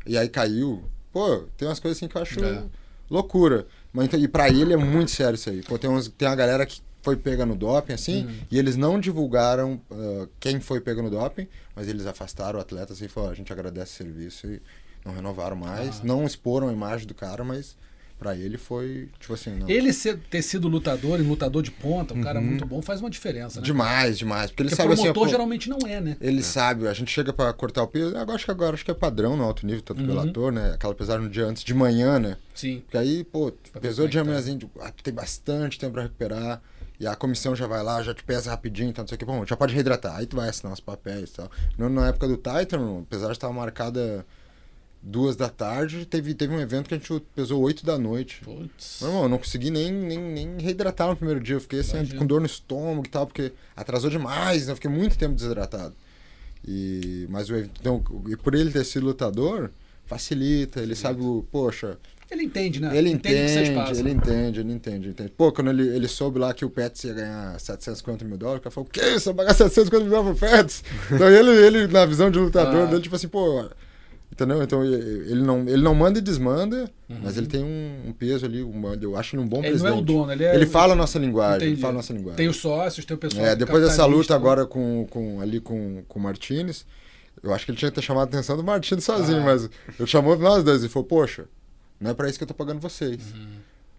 e aí caiu. Pô, tem umas coisas assim que eu acho É. loucura. Mas, então, e pra ele é muito sério isso aí. Pô, tem, uns, tem uma galera que foi pega no doping, assim, Uhum. e eles não divulgaram ah, quem foi pego no doping, mas eles afastaram o atleta assim, e falaram, a gente agradece o serviço e não renovaram mais. Ah. Não exporam a imagem do cara, mas pra ele foi, tipo assim, não. Ele ser- ter sido lutador e lutador de ponta, um cara muito bom, faz uma diferença, né? Demais, demais. Porque ele Porque sabe assim, promotor geralmente não é, né? Ele sabe, a gente chega pra cortar o peso. Agora acho que agora acho que é padrão no alto nível, tanto Uhum. pelo ator, né? Aquela pesagem no dia antes de manhã, né? Sim. Porque aí, pô, Pra pesou de é que tá. manhãzinho, ah, tu tem bastante tempo pra recuperar. E a comissão já vai lá, já te pesa rapidinho, então não sei o que. Bom, já pode reidratar. Aí tu vai assinar os papéis e tal. Na época do Titan, apesar de estar marcada duas da tarde, teve, teve um evento que a gente pesou oito da noite. Putz. Meu irmão, eu não consegui nem, nem, nem reidratar no primeiro dia. Eu fiquei assim, com dor no estômago e tal, porque atrasou demais, né? Eu fiquei muito tempo desidratado. E, mas o evento, então, e por ele ter sido lutador, facilita, ele sabe o, poxa, Ele entende, né? ele entende, passam. ele entende, ele entende, ele entende. Pô, quando ele, ele soube lá que o Pets ia ganhar 750 mil dólares, o cara falou, o que? Você vai pagar 750 mil dólares pro Pets? *laughs* então ele, ele, na visão de lutador Ah. dele, tipo assim, pô, entendeu? Então ele não, ele não manda e desmanda, mas ele tem um, um peso ali, um, eu acho ele um bom Uhum. Ele não presidente. é o dono, ele é- Ele fala a nossa linguagem, Entendi. ele fala a nossa linguagem. Tem os sócios, tem o pessoal. É, depois dessa luta agora com, com, ali com, com o Martinez, eu acho que ele tinha que ter chamado a atenção do Martinez sozinho, Ah. mas ele chamou nós dois e falou, poxa, não é pra isso que eu tô pagando vocês. Uhum.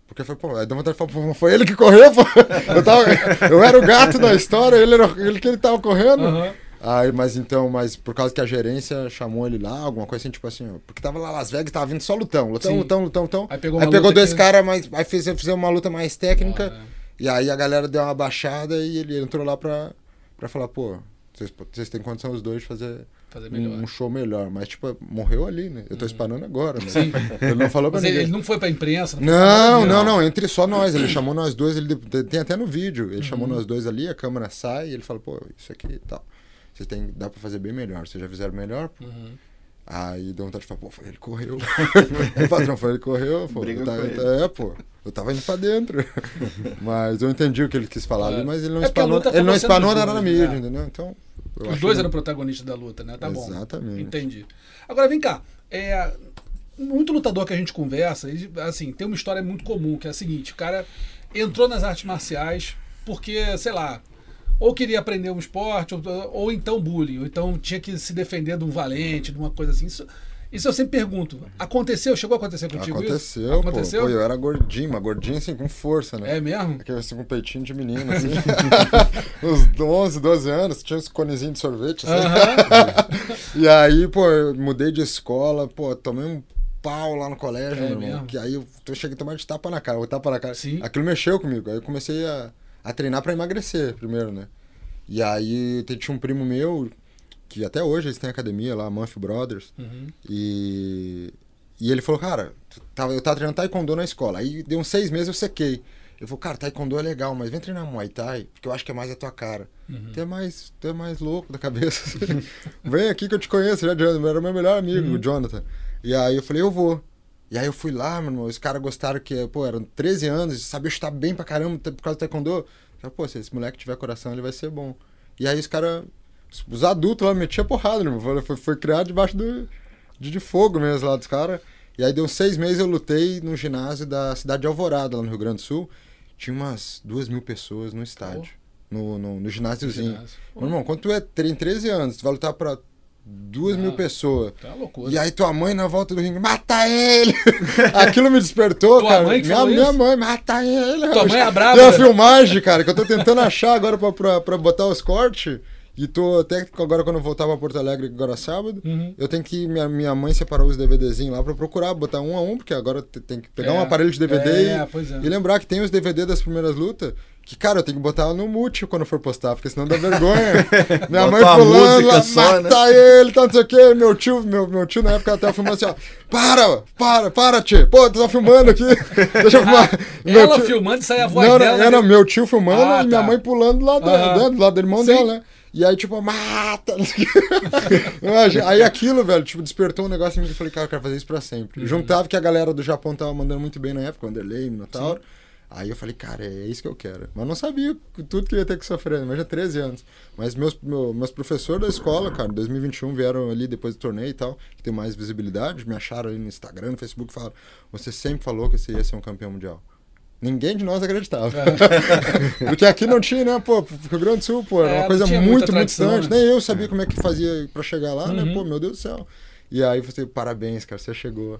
Porque foi, pô, aí deu vontade de falar, foi ele que correu, pô. *laughs* Eu, tava, eu era o gato da história, ele era ele que ele tava correndo. Aham. Aí, mas então, mas por causa que a gerência chamou ele lá, alguma coisa assim, tipo assim, ó, porque tava lá Las Vegas, tava vindo só lutão, lutão, Sim. lutão, lutão, lutão. Aí pegou aí pegou dois que- caras, mais, aí fez, fez uma luta mais técnica. Ah, E aí a galera deu uma baixada e ele entrou lá pra, pra falar, pô, vocês, vocês têm condição os dois de fazer Fazer um, um show melhor. Mas, tipo, morreu ali, né? Eu tô espanando agora, né? Sim. Ele não falou pra Mas ele, ninguém. ele não foi pra imprensa? Não, não, disso. não, entre só nós. Ele chamou nós dois, ele tem até no vídeo. Ele Uhum. chamou nós dois ali, a câmera sai e ele fala, pô, isso aqui e tal. Vocês têm, dá pra fazer bem melhor. Vocês já fizeram melhor? Uhum. Aí deu vontade de falar, pô, foi ele correu. o patrão *laughs* foi ele correu, pô. Briga Eu tava- ele. É, pô. Eu tava indo pra dentro. *laughs* mas eu entendi o que ele quis falar É. ali, mas ele não É espanou, ele não espanou nada na mídia, né? entendeu? Então. Os dois que- eram protagonistas da luta, né? Tá bom. Exatamente. Entendi. Agora vem cá. É, muito lutador que a gente conversa, ele, assim, tem uma história muito comum, que é a seguinte: o cara entrou nas artes marciais porque, sei lá, ou queria aprender um esporte, ou, ou então bullying, ou então tinha que se defender de um valente, de uma coisa assim. Isso, isso eu sempre pergunto. Aconteceu? Chegou a acontecer contigo Aconteceu, isso? pô. Aconteceu? Pô, eu era gordinho, mas gordinho assim, com força, né? É mesmo? Aquele assim com peitinho de menino, assim. *laughs* Uns 11, 12 anos, tinha uns conezinhos de sorvete, assim. Aham. *laughs* E aí, pô, eu mudei de escola, pô, tomei um pau lá no colégio, É meu irmão. mesmo? Que aí eu cheguei a tomar de tapa na cara, o tapa na cara. Sim. Aquilo mexeu comigo. Aí eu comecei a, a treinar pra emagrecer primeiro, né? E aí tinha um primo meu, que até hoje eles têm academia lá, Murphy Brothers. Uhum. E, e ele falou, cara, tava, eu tava treinando taekwondo na escola. Aí deu uns seis meses eu sequei. Ele falou, cara, taekwondo é legal, mas vem treinar Muay Thai, porque eu acho que é mais a tua cara. Uhum. Tu é mais, tu é mais louco da cabeça. *laughs* vem aqui que eu te conheço, já, Jonathan. Era meu melhor amigo, Uhum. o Jonathan. E aí eu falei, eu vou. E aí eu fui lá, meu irmão, os caras gostaram que, pô, eram 13 anos, sabia chutar bem pra caramba por causa do taekwondo. Eu falei, pô, se esse moleque tiver coração, ele vai ser bom. E aí os caras, os adultos lá metiam porrada, meu irmão. Foi, foi criado debaixo do, de, de fogo mesmo lá dos caras. E aí deu uns seis meses eu lutei no ginásio da cidade de Alvorada, lá no Rio Grande do Sul. Tinha umas duas mil pessoas no estádio. No, no, no ginásiozinho. ginásio. Meu irmão, quando tu é, tem 13 anos, tu vai lutar pra duas Não. mil pessoas. Tá loucura. E aí tua mãe na volta do ringue, mata ele! *laughs* Aquilo me despertou, Tua cara. mãe que minha, minha mãe, mata ele! Tua mãe é Tem braba, uma né? filmagem, cara, que eu tô tentando achar agora pra, pra, pra botar os cortes. E tô até agora quando eu voltar pra Porto Alegre, agora sábado, Uhum. eu tenho que. Minha, minha mãe separou os DVDzinhos lá pra procurar, botar um a um, porque agora te- tem que pegar É. um aparelho de DVD É, e, é. e lembrar que tem os DVD das primeiras lutas. Que, cara, eu tenho que botar no mute quando for postar, porque senão dá vergonha. *laughs* Minha mãe pulando só, né? mata ele, tá não sei o quê. Meu tio, meu, meu tio na época até filmando assim, ó. Para, para, para, tio. Pô, tu tá filmando aqui. *laughs* Deixa eu filmar. Meu Ela tio- filmando e sai a voz não, dela. não, era né? meu tio filmando Ah, e minha tá. mãe pulando lá Aham. dentro, do lado do irmão Sim. dela, né? E aí, tipo, mata! *laughs* aí aquilo, velho, tipo, despertou um negócio em mim que eu falei, cara, eu quero fazer isso pra Uhum. sempre. Juntava que a galera do Japão tava mandando muito bem na época, o Anderlei, Minotauro. Aí eu falei, cara, é isso que eu quero. Mas não sabia tudo que ia ter que sofrer, mas já 13 anos. Mas meus, meu- meus professores da escola, cara, em 2021 vieram ali depois do torneio e tal, que tem mais visibilidade, me acharam ali no Instagram, no Facebook, falaram, você sempre falou que você ia ser um campeão mundial. Ninguém de nós acreditava. *laughs* Porque aqui não tinha, né, pô, Rio Grande do Sul, pô, era É, uma coisa muito, muito distante. né? Nem eu sabia como é que fazia pra chegar lá, né, Uhum. pô, meu Deus do céu. E aí eu falei, parabéns, cara, você chegou.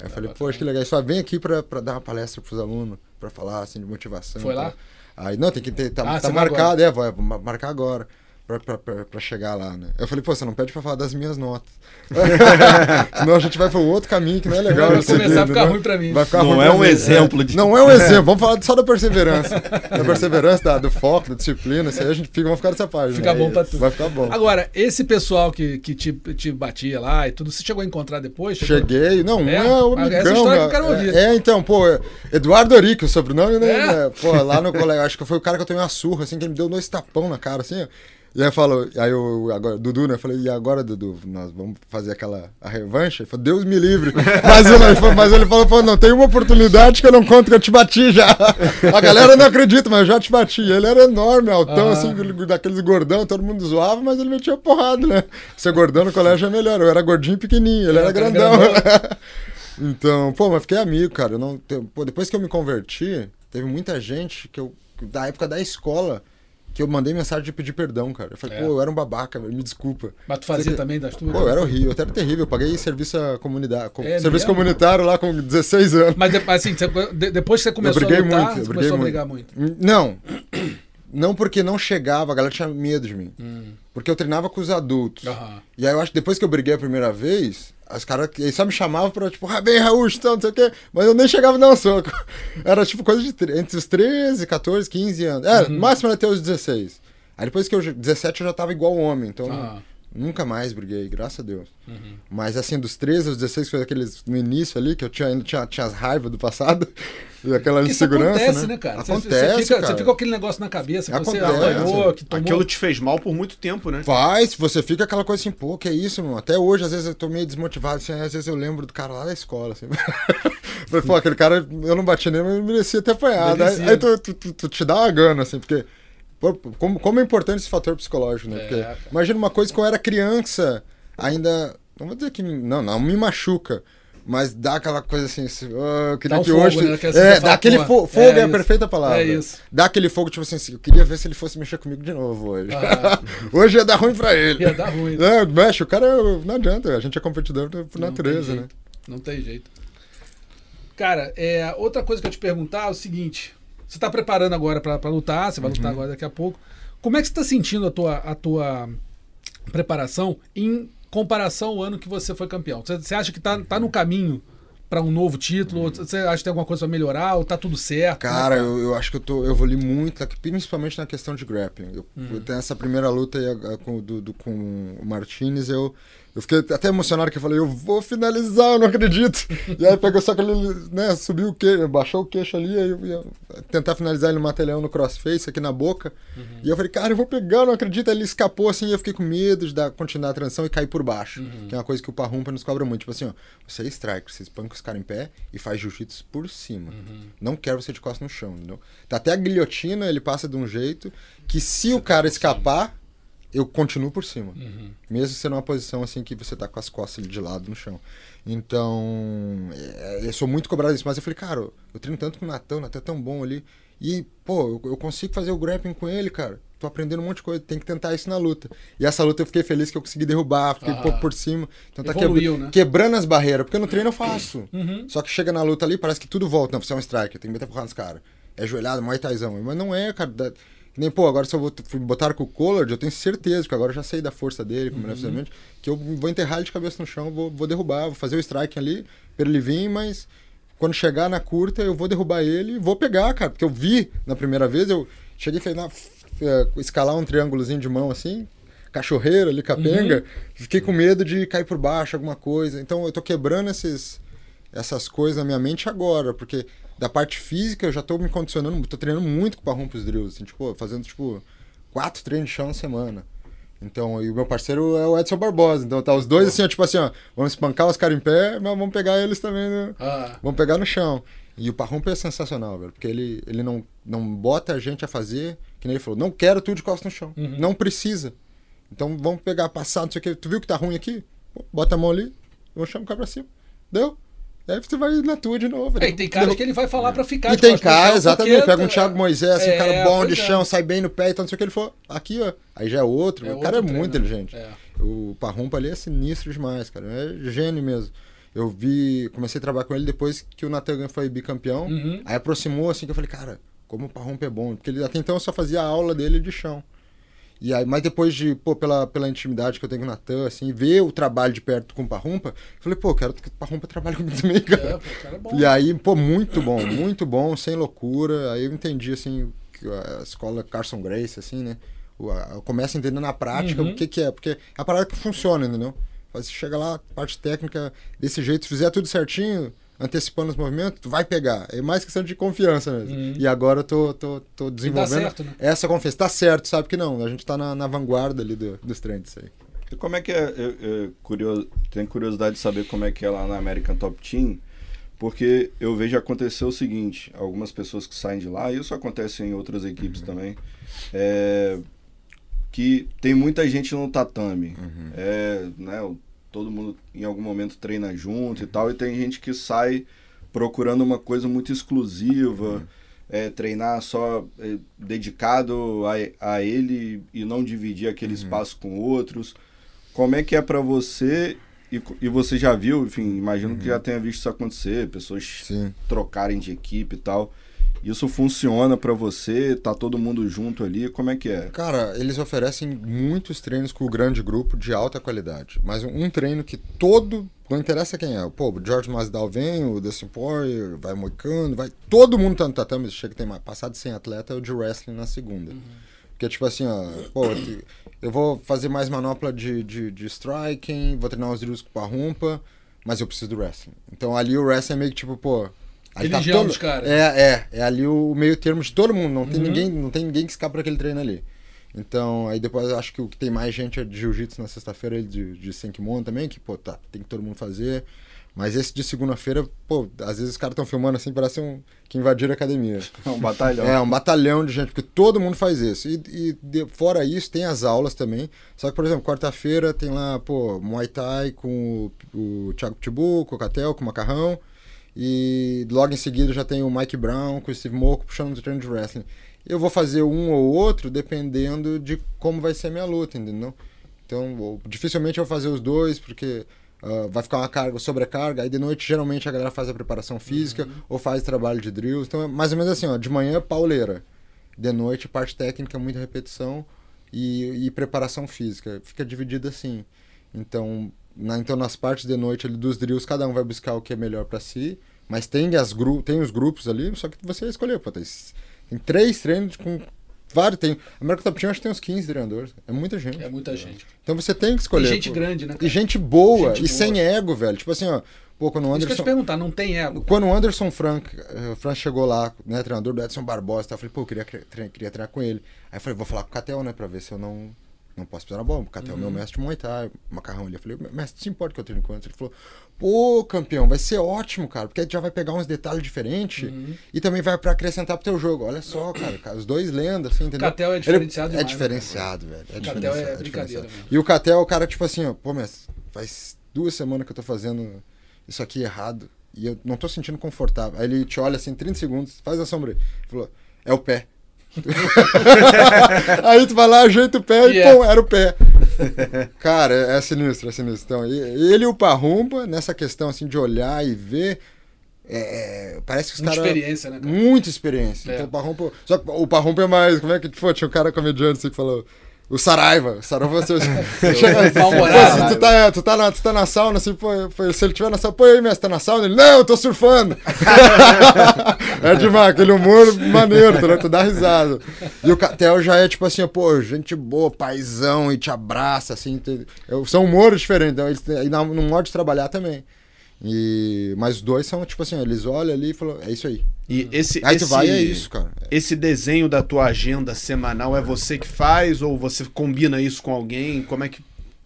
Aí eu falei, bacana. poxa, que legal. Só vem aqui pra dar uma palestra pros alunos, pra falar, assim, de motivação. Foi e lá? Aí, não, tem que ter, tá, Ah, tá vai marcado, é, vou, vou ma- marcar agora. Pra, pra, pra, pra chegar lá, né? Eu falei, pô, você não pede pra falar das minhas notas. *laughs* Senão a gente vai pro outro caminho que não é legal. Vai de começar a ficar né? ruim pra mim. Vai ficar Não ruim é um mim. exemplo de- Não é um exemplo. Vamos falar só da perseverança. *laughs* Da perseverança, da- do foco, da disciplina. Isso aí a gente fica, vamos ficar nessa página. Fica É bom pra isso. tu. Vai ficar bom. Agora, esse pessoal que, que te, te batia lá e tudo, você chegou a encontrar depois? Chegou- Cheguei, não, É? é, o Ah, amigão. essa história que eu quero ouvir. É, é, então, pô, Eduardo Orico, o sobrenome, né? É? É, Pô, lá no colégio, acho que foi o cara que eu tomei uma surra, assim, que ele me deu dois tapão na cara, assim, ó. E aí falou, aí eu, agora, Dudu, né? Eu falei, e agora, Dudu, nós vamos fazer aquela a revanche? Ele falou, Deus me livre. *laughs* Mas ele, falou- mas ele falou, pô, não, tem uma oportunidade que eu não conto que eu te bati já. A galera não acredita, mas eu já te bati. Ele era enorme, altão, Ah. assim, daqueles gordão, todo mundo zoava, mas ele metia porrada, né? Ser gordão no colégio é melhor. Eu era gordinho pequenininho, ele era Era grandão. grandão. *laughs* Então, pô, mas fiquei amigo, cara. Eu não, pô, depois que eu me converti, teve muita gente que eu, da época da escola, que eu mandei mensagem de pedir perdão, cara. Eu falei, É. pô, eu era um babaca, me desculpa. Mas tu fazia Você- também das tuas? Pô, eu era horrível, eu era terrível. Eu paguei serviço à comunidade, com- É serviço mesmo? comunitário lá com 16 anos. Mas assim, depois que você começou eu briguei a lutar, muito, eu você briguei começou a muito. brigar muito. Não. Não porque não chegava, a galera tinha medo de mim. Hum. Porque eu treinava com os adultos. Aham. E aí eu acho que depois que eu briguei a primeira vez, os caras só me chamavam pra, tipo, ah, bem, Raul, então, não sei o quê. Mas eu nem chegava a dar um soco. Era tipo coisa de tre- entre os 13, 14, 15 anos. É, Uhum. máximo era até os 16. Aí depois que eu. já- 17 eu já tava igual homem, então Aham. Nunca mais briguei, graças a Deus. Uhum. Mas assim, dos 13 aos 16, foi aqueles no início ali, que eu tinha, ainda tinha, tinha as raivas do passado. *laughs* E aquela Porque isso insegurança. acontece, né? né, cara? Você- Acontece. Você fica, cara. você fica com aquele negócio na cabeça que você Acontece. apanhou, que tomou. Aquilo te fez mal por muito tempo, né? Faz, você fica aquela coisa assim, pô, que é isso, mano? Até hoje, às vezes, eu tô meio desmotivado, assim, às vezes eu lembro do cara lá da escola, assim. *laughs* Falei, pô, aquele cara, eu não bati nele, mas merecia ter apanhado. Aí, Merecia. aí tu, tu, tu- tu te dá uma gana, assim, porque. Como, como é importante esse fator psicológico, né? É, Porque cara. imagina uma coisa que eu era criança, ainda. Não vou dizer que. Não, não me machuca. Mas dá aquela coisa assim, assim, "Ah, eu queria um que fogo, hoje. né? É, sensação, dá aquele pô, fo- é fogo, é, a perfeita palavra. É isso. Dá aquele fogo, tipo assim, assim, eu queria ver se ele fosse mexer comigo de novo hoje. Ah. *laughs* hoje ia dar ruim pra ele. Ia dar ruim. né? É, mexe, o cara não adianta, a gente é competidor por Não natureza, né? Não tem jeito. Cara, é, outra coisa que eu te perguntar é o seguinte: você tá preparando agora pra lutar, você vai Uhum. lutar agora daqui a pouco. Como é que você tá sentindo a tua, a tua preparação em comparação ao ano que você foi campeão? Você, você acha que tá, tá no caminho pra um novo título? Ou você acha que tem alguma coisa pra melhorar? Ou tá tudo certo? Cara, eu, eu acho que eu, tô, eu evolui muito, principalmente na questão de grappling. Eu, Uhum. eu tenho essa primeira luta aí, a- a- com, do, do- com o Martinez, eu, eu fiquei até emocionado que eu falei, eu vou finalizar, eu não acredito. e aí pegou só aquele, né, subiu o queixo, baixou o queixo ali, aí eu ia tentar finalizar ele no matelhão no crossface, aqui na boca. Uhum. E eu falei, cara, eu vou pegar, eu não acredito. Aí ele escapou assim, e eu fiquei com medo de dar, continuar a transição e cair por baixo. Uhum. Que é uma coisa que o Parrumpa nos cobra muito. Tipo assim, ó, você é striker, você espanca os caras em pé e faz jiu-jitsu por cima. Uhum. Não quero você de costas no chão, entendeu? Tá até a guilhotina, ele passa de um jeito que se o cara escapar, eu continuo por cima. Uhum. Mesmo sendo uma posição assim que você tá com as costas ali de lado no chão. Então, é, eu sou muito cobrado disso, mas eu falei, cara, eu treino tanto com o Natan, o Natan é tão bom ali. E, pô, eu, eu consigo fazer o grappling com ele, cara. Tô aprendendo um monte de coisa, tem que tentar isso na luta. E essa luta eu fiquei feliz que eu consegui derrubar, fiquei Ah. um pouco por cima. Então tá quebra- né? quebrando as barreiras, porque no treino eu faço. Uhum. Só que chega na luta ali, parece que tudo volta. Não, você é um striker, tem que meter porrada nos caras. É joelhada, Muay Thaizão. Mas não é, cara. Da- Nem, pô, agora se eu vou botar com o Collard, eu tenho certeza, que agora eu já sei da força dele, como uhum. que eu vou enterrar ele de cabeça no chão, vou, vou derrubar, vou fazer o strike ali, pra ele vir, mas quando chegar na curta, eu vou derrubar ele e vou pegar, cara. Porque eu vi na primeira vez, eu cheguei e na, escalar um triângulozinho de mão assim, cachorreiro ali, capenga. Uhum. Fiquei com medo de cair por baixo, alguma coisa. Então eu tô quebrando esses, essas coisas na minha mente agora, porque da parte física eu já tô me condicionando, tô treinando muito com parrumpos drills, assim, tipo, fazendo tipo quatro treinos de chão na semana. Então, e o meu parceiro é o Edson Barbosa. Então tá os dois assim, ó, tipo assim, ó, vamos espancar os caras em pé, mas vamos pegar eles também, né? Ah. Vamos pegar no chão. E o Parrumpa é sensacional, velho, porque ele, ele não, não bota a gente a fazer, que nem ele falou, não quero tudo de costas no chão. Uhum. Não precisa. Então vamos pegar, passar, não sei o que. Tu viu que tá ruim aqui? Bota a mão ali, vamos chamar o cara pra cima. Deu? Aí você vai na tua de novo. É, tem caras que ele vai falar pra ficar. E tem cara, exatamente. Porque... Pega um Thiago Moisés, assim, é, um cara bom de é. chão, sai bem no pé, então não sei o que ele for. Aqui, ó. Aí já é outro. É o cara é treino, muito inteligente. É. O Parrumpa ali é sinistro demais, cara. É gênio mesmo. Eu vi, comecei a trabalhar com ele depois que o Natan foi bicampeão. Uhum. Aí aproximou assim que eu falei, cara, como o Parrumpa é bom. Porque ele, até então eu só fazia a aula dele de chão. E aí, mas depois de, pô, pela, pela intimidade que eu tenho com o Natan, assim, ver o trabalho de perto com o Parrumpa, eu falei, pô, quero que o Parrumpa trabalhe comigo também, cara. É, pô, cara é bom. E aí, pô, muito bom, muito bom, sem loucura. Aí eu entendi, assim, a escola Carson Grace, assim, né? Eu começo a entender na prática uhum. o que, que é, porque é a parada que funciona, entendeu? Você chega lá, parte técnica, desse jeito, se fizer tudo certinho, antecipando os movimentos, tu vai pegar. É mais questão de confiança mesmo. Uhum. E agora eu tô, tô, tô desenvolvendo certo, né? essa confiança. Tá certo, sabe que não. A gente tá na, na vanguarda ali do, dos treinos aí. E como é que é? Eu, eu, curioso, tenho curiosidade de saber como é que é lá na American Top Team, porque eu vejo acontecer o seguinte: algumas pessoas que saem de lá, e isso acontece em outras equipes uhum. também, é, que tem muita gente no tatame. Uhum. É, né, todo mundo em algum momento treina junto e tal, e tem gente que sai procurando uma coisa muito exclusiva, é, treinar só é, dedicado a, a ele e não dividir aquele uhum. espaço com outros. Como é que é para você? E, e você já viu, enfim, imagino uhum. que já tenha visto isso acontecer, pessoas Sim. trocarem de equipe e tal. Isso funciona para você? Tá todo mundo junto ali? Como é que é? Cara, eles oferecem muitos treinos com o grande grupo de alta qualidade. Mas um treino que todo. Não interessa quem é. Pô, o George Masdal vem, o Dustin Poirier, vai moicano, vai. Todo mundo tá no tatame. Chega tem mais. Passado sem atleta é o de wrestling na segunda. Uhum. Porque, tipo assim, ó, pô, eu vou fazer mais manopla de, de, de striking, vou treinar os drills com a rumpa, mas eu preciso do wrestling. Então ali o wrestling é meio que tipo, pô, Ali tá Religião tá todo... dos caras. É, é. É ali o meio termo de todo mundo. Não tem, uhum. ninguém, não tem ninguém que escapa aquele treino ali. Então, aí depois eu acho que o que tem mais gente é de jiu-jitsu na sexta-feira, de, de Senkimono também, que, pô, tá, tem que todo mundo fazer. Mas esse de segunda-feira, pô, às vezes os caras estão filmando assim, parece um que invadiram a academia. *laughs* É um batalhão. É, um batalhão de gente, porque todo mundo faz isso. E, e de, fora isso, tem as aulas também. Só que, por exemplo, quarta-feira tem lá, pô, Muay Thai com o, o Thiago Tibu, com o Catel, com o Macarrão. E logo em seguida já tem o Mike Brown com o Steve Moco puxando o treino de wrestling. Eu vou fazer um ou outro dependendo de como vai ser a minha luta, entendeu? Então, dificilmente eu vou fazer os dois, porque uh, vai ficar uma carga, sobrecarga. Aí de noite, geralmente, a galera faz a preparação física uhum. ou faz trabalho de drills. Então, é mais ou menos assim, ó, de manhã, pauleira. De noite, parte técnica, muita repetição e, e preparação física. Fica dividido assim. Então, na, então, nas partes de noite ali dos drills, cada um vai buscar o que é melhor para si. Mas tem, as gru tem os grupos ali, só que você escolheu. Pô, tem, tem três treinos com vários. Tem, a América Top Team acho que tem uns 15 treinadores. É muita gente. É muita gente. Então você tem que escolher. E gente pô. grande, né? Cara? E gente boa. Gente e boa. sem ego, velho. Tipo assim, ó. Pô, quando o Anderson. Isso que eu te perguntar, não tem ego. Quando o Anderson Frank, uh, Frank chegou lá, né, treinador do Edson Barbosa, eu falei, pô, eu queria, queria treinar com ele. Aí eu falei, vou falar com o Catel, né, pra ver se eu não não posso pisar na bola, porque até uhum. o meu uhum. mestre Muay Thai, macarrão ali. Eu falei, mestre, se importa que eu treino com Ele falou, pô, campeão, vai ser ótimo, cara, porque já vai pegar uns detalhes diferentes uhum. e também vai para acrescentar pro teu jogo. Olha só, cara, os dois lendas, assim, entendeu? Catel é diferenciado Ele, É diferenciado, velho. É Catel é, é brincadeira mesmo. E o Catel, o cara, tipo assim, ó, pô, mestre, faz duas semanas que eu tô fazendo isso aqui errado e eu não tô sentindo confortável. Aí ele te olha assim, 30 segundos, faz a sombra. Ele falou, é o pé. *laughs* Aí tu vai lá, ajeita o pé e yeah. pum, era o pé. Cara, é, é sinistro, é sinistro. Então, ele e o Parrumba, nessa questão assim de olhar e ver, é, é, parece que os Muita caras. experiência, né, cara? Muita experiência. É. Então o Parrompa. Só que o Parrompa é mais. Como é que foi? Tinha um cara comediante assim que falou. O Saraiva. O Saraiva *laughs* você. Mal-humorado. Pô, se tu, tá, tu, tá na, tu tá na sauna, assim, pô, se ele tiver na sauna, pô, aí, mestre, tá na sauna? Ele, não, eu tô surfando. *laughs* é demais, aquele humor maneiro, tu, né? tu dá risada. E o Catel já é tipo assim, pô, gente boa, paizão, e te abraça, assim. te- eu- são humores diferentes, então, eles, e na- no modo de trabalhar também. E, mas os dois são, tipo assim, eles olham ali e falam, é isso aí. E esse, Aí esse, vai é isso, cara. Esse desenho da tua agenda semanal é você que faz ou você combina isso com alguém? Como é que.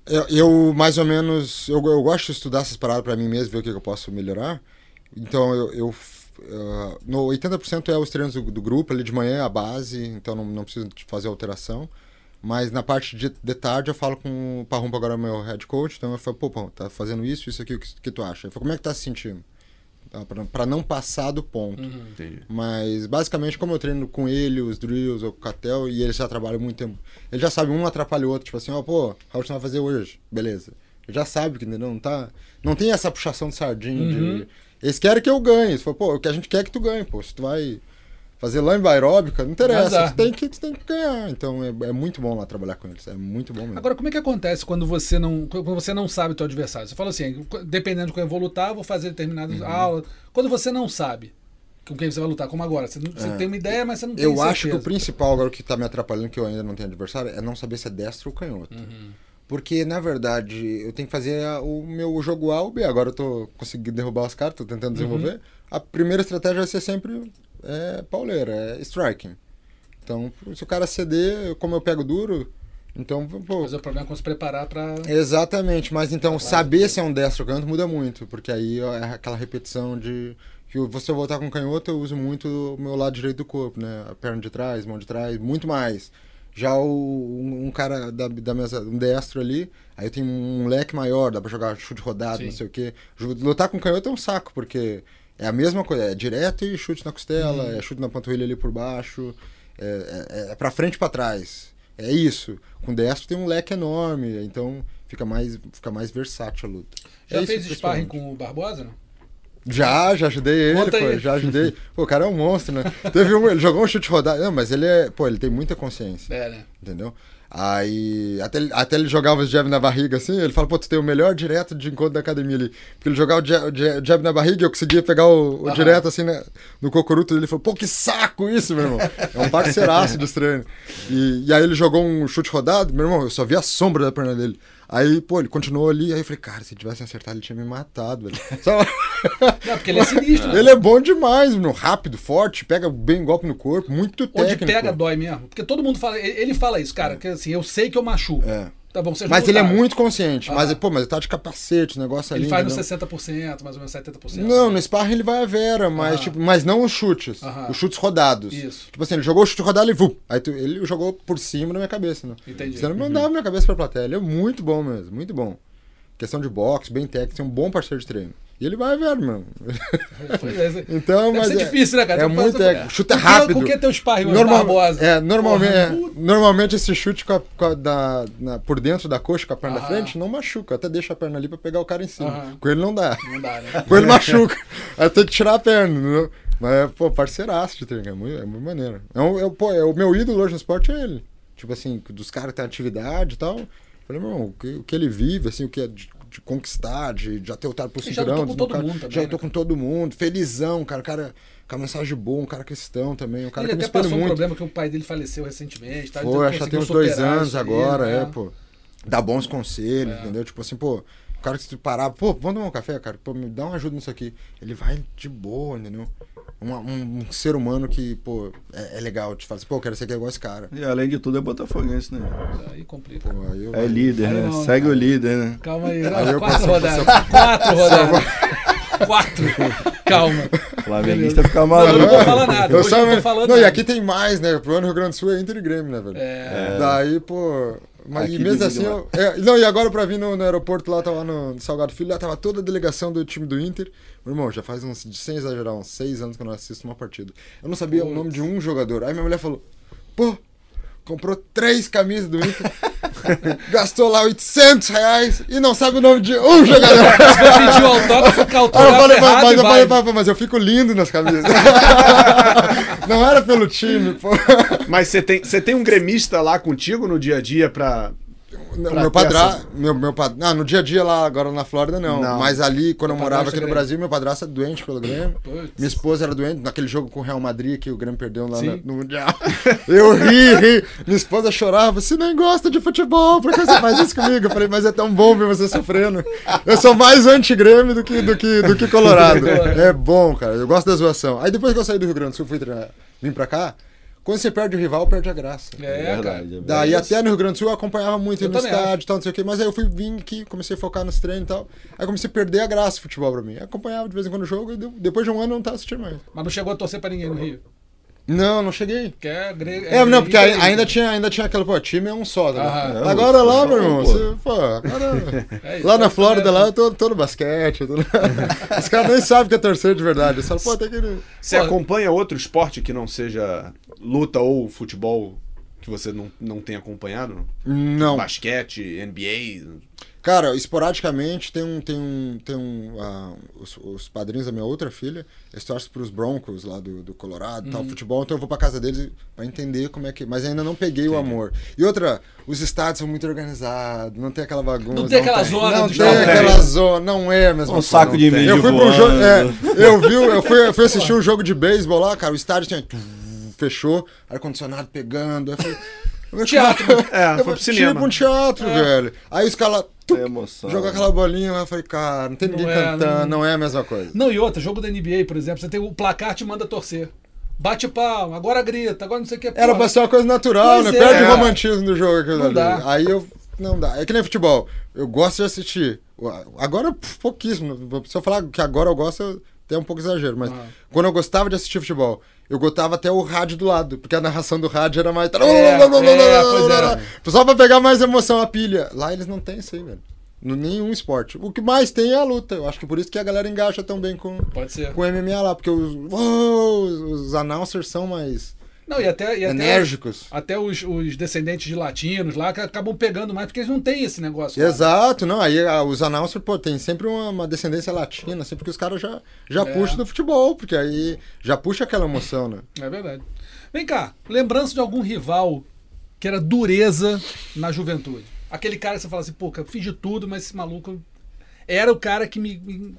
Eu, eu, mais ou menos, eu, eu gosto de estudar essas paradas pra mim mesmo, ver o que, eu posso melhorar. Então, eu, eu uh, no 80% é os treinos do, do grupo, ali de manhã é a base, então não, não preciso fazer alteração. Mas na parte de, de tarde eu falo com o Parrumpa, agora meu head coach, então eu falo, pô, Parrumpa, tá fazendo isso, isso aqui, o que, que tu acha? Ele falou, como é que tá se sentindo? Pra, pra não passar do ponto. Entendi. Mas basicamente, como eu treino com ele, os drills, o Catel, e eles já trabalham muito tempo. Ele já sabe, um atrapalha o outro, tipo assim, ó, pô, Raul, vai fazer hoje. Beleza. Ele já sabe que entendeu? Não, tá, não tem essa puxação de sardinha de. Eles querem que eu ganhe. Ele falou, pô, o que a gente quer é que tu ganhe, pô. Se tu vai fazer lamba aeróbica, não interessa. Tu tem, que, tu tem que ganhar. Então é, é muito bom lá trabalhar com eles. É muito bom mesmo. Agora, como é que acontece quando você não, quando você não sabe o teu adversário? Você fala assim, dependendo de quem eu vou lutar, eu vou fazer determinadas Uhum. aulas. Quando você não sabe com quem você vai lutar, como agora, você, não- você tem uma ideia, mas você não tem É. Eu certeza. acho que o principal agora que tá me atrapalhando, que eu ainda não tenho adversário, é não saber se é destro ou canhoto. Uhum. Porque, na verdade, eu tenho que fazer o meu jogo A ou B. Agora eu tô conseguindo derrubar os caras, tô tentando desenvolver. Uhum. A primeira estratégia vai ser sempre é, pauleira, é striking. Então, se o cara ceder, como eu pego duro, então, pô, Mas o problema é com se preparar pra. Exatamente, mas então saber se é um destro ou canhoto muda muito, porque aí ó, é aquela repetição de que eu voltar com canhoto, eu uso muito o meu lado direito do corpo, né? A perna de trás, mão de trás, muito mais. Já o, um, um cara da, da mesa, um destro ali, aí tenho um leque maior, dá pra jogar chute rodado, Sim. não sei o quê. Lutar com canhoto é um saco, porque é a mesma coisa, é direto e chute na costela, Uhum. é chute na panturrilha ali por baixo, é, é, é pra frente e pra trás. É isso. Com destro tem um leque enorme, então fica mais, fica mais versátil a luta. Já É isso, fez sparring principalmente. com o Barbosa, não? Já, já ajudei ele, pô, já ajudei. Pô, o cara é um monstro, né? Teve um, ele jogou um chute rodado. Não, mas ele é, pô, ele tem muita consciência, É, né? entendeu? Aí, até, ele- até ele jogava os jab na barriga, assim, ele fala, pô, tu tem o melhor direto de encontro da academia ali. Porque ele jogava o ja- o ja- jab na barriga e eu conseguia pegar o, o Aham. direto, assim, né, no cocoruto dele. Ele falou, pô, que saco isso, meu irmão. É um parceiraço dos *laughs* treinos. E, e aí ele jogou um chute rodado, meu irmão, eu só vi a sombra da perna dele. Aí, pô, ele continuou ali, aí eu falei, cara, se ele tivesse acertado, ele tinha me matado, velho. *laughs* Só- Não, porque ele é sinistro, *laughs* né? ele é bom demais, mano. Rápido, forte, pega bem golpe no corpo, muito Onde técnico. pega, dói mesmo. Porque todo mundo fala. Ele ele fala isso, cara, que assim, eu sei que eu machuco. É. Tá bom, Mas ele é muito consciente. Mas, Ah. pô, mas ele tá de capacete, o negócio ali. Ele faz nos entendeu? 60%, mais ou menos 70%. Não, no sparring ele vai a vera, mas, Aham. tipo, mas não os chutes. Aham. Os chutes rodados. Isso. Tipo assim, ele jogou o chute rodado e vu. Aí tu- ele jogou por cima da minha cabeça, né? Entendi. Senão ele mandava minha cabeça pra plateia. Ele é muito bom mesmo, muito bom. Questão de boxe, bem técnico, tem um bom parceiro de treino. E ele vai a vera, mano. É, *laughs* Então, Deve mas é, difícil, né, cara? É Tem muito. Chute Com que- rápido. Com que teu sparring Normal- Barbosa? é, normalmente, Porra, é, normalmente esse chute com a, com a da, na- por dentro da coxa, com a perna da Aham. frente, não machuca. Até deixa a perna ali pra pegar o cara em cima. Aham. Com ele não dá. Não dá, né? Com ele machuca. Aí tem que tirar a perna, entendeu? Mas, é, pô, parceiraço de treino, é muito, é muito maneiro. É, um, é, pô, é o meu ídolo hoje no esporte é ele. Tipo assim, dos caras que têm atividade e tal. Falei, meu irmão, o que, o que ele vive, assim, o que é de, de conquistar, de já ter lutado por E já cinturão. lutou com todo desbancar- mundo também, Já né, lutou com todo mundo, felizão, cara, cara com a mensagem boa, um cara cristão também, um cara ele que até passou um muito. problema que o pai dele faleceu recentemente. Tá? Foi, acho que já tem uns dois anos agora, né? é, pô. Dá bons conselhos, É. entendeu? Tipo assim, pô, o cara que se parar, pô, vamos tomar um café, cara, pô, me dá uma ajuda nisso aqui. Ele vai de boa, entendeu? Um, um, ser humano que, pô, é, é legal, te fala assim, pô, quero ser igual esse cara. E além de tudo é botafoguense, né? Aí complica. Pô, aí eu, É líder, né? não, Segue cara. o líder, né? Calma aí, Aí não, eu quatro rodadas. Quatro rodadas. Quatro. Calma. Flamenguista fica Não, maluco. eu não vou falar nada. Eu Hoje só eu não tô me- falando Não, e aqui tem mais, né? Pro ano Rio Grande do Sul é Inter e Grêmio, né, velho? É. Daí, pô. Mas Aqui mesmo assim, eu, é, não, e agora pra vir no, no aeroporto lá, tava no, no Salgado Filho, lá tava toda a delegação do time do Inter. Meu irmão, já faz uns, sem exagerar, uns seis anos que eu não assisto uma partida. Eu não sabia o nome de um jogador. Aí minha mulher falou, pô, comprou três camisas do Inter, *laughs* gastou lá 800 reais e não sabe o nome de um jogador. Você pediu autógrafo com a Aí eu autógrafo falei, errado mas, mas e eu falei. "Pá, mas eu fico lindo nas camisas. *laughs* não era pelo time, pô. Mas você tem, você tem um gremista lá contigo no dia a dia pra. Não, meu padrasto, meu, meu pad... não, no dia a dia lá, agora na Flórida, não. Não. Mas ali, quando eu morava aqui é no Grêmio. Brasil, meu padrasto é doente pelo Grêmio. Minha esposa era doente naquele jogo com o Real Madrid que o Grêmio perdeu lá na- no Mundial. *laughs* Eu ri, ri. Minha esposa chorava. Você nem gosta de futebol, por que você faz isso comigo? Eu falei, mas é tão bom ver você sofrendo. Eu sou mais anti-Grêmio do que, do, que, do que Colorado. *laughs* É bom, cara. Eu gosto da zoação. Aí depois que eu saí do Rio Grande do Sul, fui treinar, vim pra cá. Quando você perde o rival, perde a graça. É, cara. é Daí verdade. até no Rio Grande do Sul eu acompanhava muito Eu no estádio e tal, não sei o quê. Mas aí eu fui vim aqui, comecei a focar nos treinos e tal. Aí comecei a perder a graça do futebol pra mim. Aí acompanhava de vez em quando o jogo e de- depois de um ano eu não tava assistindo mais. Mas não chegou a torcer pra ninguém no Rio. Não, não cheguei. Que é, gre... É, não, porque ainda tinha, ainda tinha aquela, pô, time é um só, tá ligado? Aham. Agora lá, meu Só irmão, pô. você, pô, agora... *laughs* É isso, lá na eu Flórida, lá, eu tô, tô no basquete. tô *laughs* Os caras nem sabem que é torcer de verdade. Falam, pô, tem que... Você Pô. acompanha outro esporte que não seja luta ou futebol que você não, não tem acompanhado? Não. Basquete, NBA. Cara, esporadicamente tem um. Tem um, tem um ah, os, os padrinhos da minha outra filha, eles torcem pros Broncos lá do, do Colorado, Uhum. tal, futebol, então eu vou pra casa deles pra entender como é que. Mas ainda não peguei o amor. E outra, os estádios são muito organizados, não tem aquela bagunça. Não tem aquela tem. zona Não tem estádio. aquela zona, não é a mesma Um coisa. saco de tem. milho Eu fui pro jogo. É, eu vi, eu fui, eu fui *laughs* assistir um jogo de beisebol lá, cara, o estádio tinha. Fechou, ar-condicionado pegando. Eu falei, Teatro. *laughs* É, eu foi pro tipo cinema. um teatro, velho. Aí os caras. É emoção. Jogar aquela bolinha lá, eu falei, cara, não tem ninguém Não é, cantando, não- não... é a mesma coisa. Não, e outra, jogo da NBA, por exemplo, você tem o placar te manda torcer. Bate palma, agora grita, agora não sei o que. Era Pô, pra ser uma coisa natural, Pois né? é. Perde o romantismo do jogo aquilo Não ali. dá. Aí eu. Não dá. É que nem futebol. Eu gosto de assistir. Agora, pouquíssimo. Se eu falar que agora eu gosto, é um pouco exagero. Mas Ah. quando eu gostava de assistir futebol, eu gostava até o rádio do lado. Porque a narração do rádio era mais. é, é. Só pra pegar mais emoção a pilha. Lá eles não têm isso aí, velho. No nenhum esporte. O que mais tem é a luta. Eu acho que por isso que a galera engaja tão bem com, com o MMA lá. Porque os, uou, os announcers são mais Não, e até, e até, enérgicos. até os, os descendentes de latinos lá que acabam pegando mais, porque eles não têm esse negócio. lá. Exato, não. Aí ah, os announcers, pô, tem sempre uma, uma descendência latina, sempre que os caras já, já É. puxam do futebol, porque aí já puxa aquela emoção, né? É verdade. Vem cá, lembrança de algum rival que era dureza na juventude. Aquele cara que você fala assim, pô, cara, eu fiz de tudo, mas esse maluco era o cara que me. me-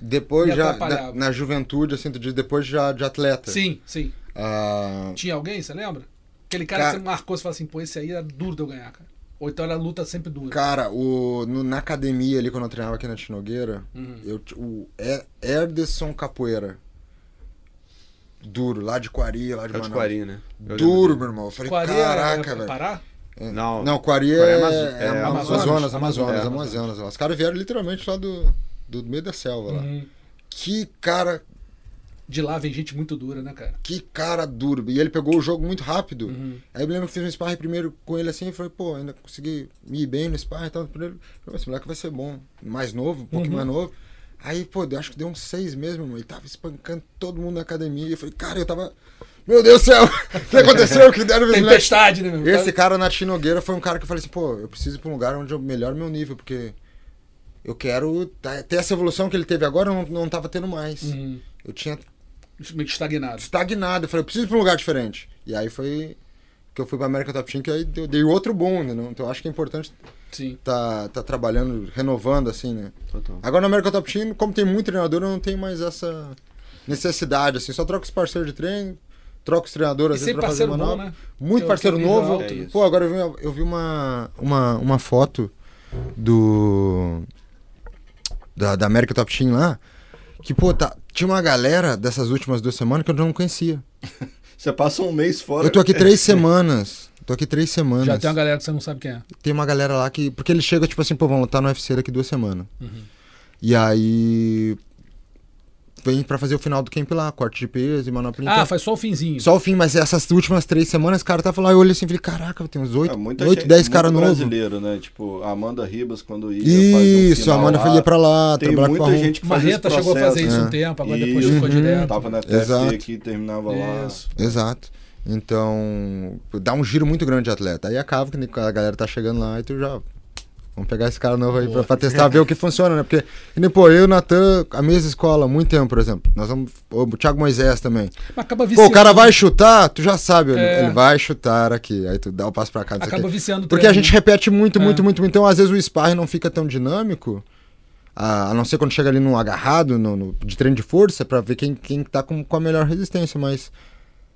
Depois Me já, na, na juventude, assim, tu diz, depois já de atleta. Sim, sim. Ah, Tinha alguém, você lembra? Aquele cara, Cara- que você marcou, você fala assim, pô, esse aí era duro de eu ganhar, cara. Ou então era luta sempre dura. cara, o, no- na academia ali, quando eu treinava aqui na Tinogueira, Uhum. eu, o E- Erderson Capoeira. Duro, lá de Quari, lá de É de Manaus. Quari, né? Eu Duro, meu irmão. Eu falei, Qual caraca, é, velho. Pará? Não, Não, Quari é, Quari é é, é Amazonas, Amazonas, Amazonas, é, Amazonas. Os caras vieram literalmente lá do, do meio da selva lá. Uhum. Que cara, De lá vem gente muito dura, né, cara? que cara duro. E ele pegou o jogo muito rápido. Uhum. Aí eu me lembro que fiz um sparring primeiro com ele assim e falei, pô, ainda consegui me ir bem no sparring e tal. Primeiro, esse moleque vai ser bom. Mais novo, um pouquinho Uhum. mais novo. Aí, pô, eu acho que deu uns seis meses, meu irmão. Ele tava espancando todo mundo na academia. E eu falei, cara, eu tava. Meu Deus do céu! *laughs* O que aconteceu? Que deram? Tempestade, né, meu? Esse cara na Tinogueira foi um cara que eu falei assim, pô, eu preciso ir pra um lugar onde eu melhore meu nível, porque eu quero tá- ter essa evolução que ele teve agora, eu não, não tava tendo mais. Uhum. Eu tinha Meio que estagnado. estagnado, eu falei, eu preciso ir pra um lugar diferente. E aí foi que eu fui pra América Top Team, que aí eu dei outro boom, né? Então eu acho que é importante Sim. tá, tá trabalhando, renovando, assim, né? Total. Agora na América Top Team, como tem muito treinador, eu não tenho mais essa necessidade, assim. Só troco os parceiros de treino, troco os treinadores, às pra fazer parceiro bom, manobra. né? Muito é parceiro novo. alto. É. Pô, agora eu vi, uma- eu vi uma, uma, uma foto do. Da, da América Top Team lá. Que, pô, tá, tinha uma galera dessas últimas duas semanas que eu não conhecia. *laughs* Você passa um mês fora. Eu tô aqui três *laughs* semanas. Tô aqui três semanas. Já tem uma galera que você não sabe quem é. Tem uma galera lá que. Porque ele chega, tipo assim, pô, vamos lutar no UFC daqui duas semanas. Uhum. E aí. Vem pra fazer o final do camp lá, corte de peso e manopla. Ah, Então, faz só o finzinho. Só o fim, mas essas últimas três semanas, cara, tá falando, eu olhei assim e falei, caraca, tem uns É, oito, muita oito dez caras novos. brasileiro, né? Tipo, a Amanda Ribas, quando ia Isso, fazia a um Amanda final ia pra lá, Tem trabalhar muita com a gente que Marreta chegou a fazer isso né? um tempo, agora depois Isso. ficou Uhum. direto. Tava na TFT Exato. aqui, terminava lá. Isso. Exato. Então, dá um giro muito grande de atleta. Aí acaba que a galera tá chegando lá e tu já. Vamos pegar esse cara novo aí pra, pra testar, ver o que funciona, né? Porque, que nem, pô, eu e o Natan, a mesma escola, há muito tempo, por exemplo. Nós vamos. O Thiago Moisés também. Mas acaba Pô, viciando. o cara vai chutar, tu já sabe, ele, É. ele vai chutar aqui. Aí tu dá o passo pra cá. Acaba quê. viciando Porque a gente né? repete muito, muito, É. muito. Então, às vezes, o sparring não fica tão dinâmico. A, a não ser quando chega ali num agarrado, no, no- de treino de força, pra ver quem, quem tá com, com a melhor resistência, mas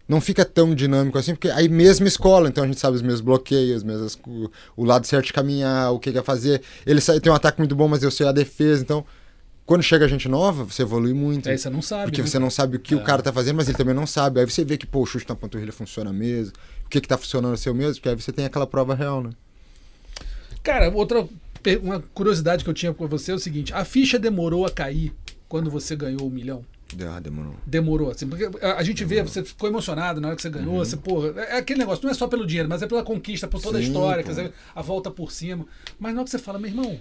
não fica tão dinâmico assim, porque aí mesma escola, então a gente sabe os mesmos bloqueios, as mesmas, o, o lado certo de caminhar, o que quer fazer. Ele sai, tem um ataque muito bom, mas eu sei a defesa, então quando chega gente nova, você evolui muito. Aí você não sabe. Porque né? você não sabe o que o cara tá fazendo, mas ele também não sabe. Aí você vê que, pô, o chute na panturrilha funciona mesmo. O que que tá funcionando seu mesmo, porque aí você tem aquela prova real, né? Cara, outra uma curiosidade que eu tinha com você é o seguinte: a ficha demorou a cair quando você ganhou o milhão? Ah, demorou. Demorou, assim, porque a, a gente vê, você ficou emocionado na hora que você ganhou, você, porra, é é aquele negócio, não é só pelo dinheiro, mas é pela conquista, por toda a Sim, história, pô. quer dizer, a volta por cima. Mas na hora que você fala, meu irmão,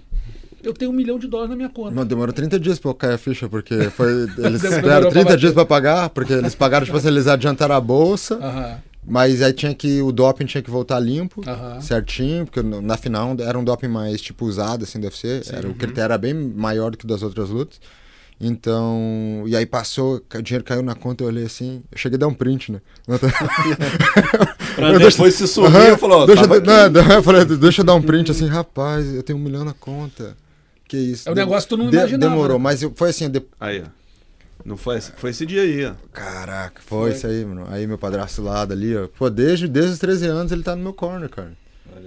eu tenho um milhão de dólares na minha conta. Não, demorou 30 dias pra eu cair a ficha, porque foi. *laughs* Eles Demorou deram pra 30 bater. dias pra pagar, porque eles pagaram, tipo assim, eles adiantaram a bolsa, Aham, mas aí tinha que. O doping tinha que voltar limpo, aham. certinho, porque na final era um doping mais, tipo, usado, assim, deve ser. Era, o critério era bem maior do que das outras lutas. Então. E aí passou, o dinheiro caiu na conta, eu olhei assim. Eu cheguei a dar um print, né? *laughs* Pra Eu depois se subir, Aham, eu falo, ó, deixa, não, não, *laughs* eu falei, deixa eu dar um print assim, rapaz, eu tenho um milhão na conta. Que isso. É um negócio que tu não De- imaginava, Demorou, né? mas eu- foi assim, de- Aí, ó. Não foi, esse- foi esse dia aí, ó. caraca, foi, Foi. isso aí, mano. Aí meu padrasto lado ali, ó. Pô, desde, desde os 13 anos ele tá no meu corner, cara.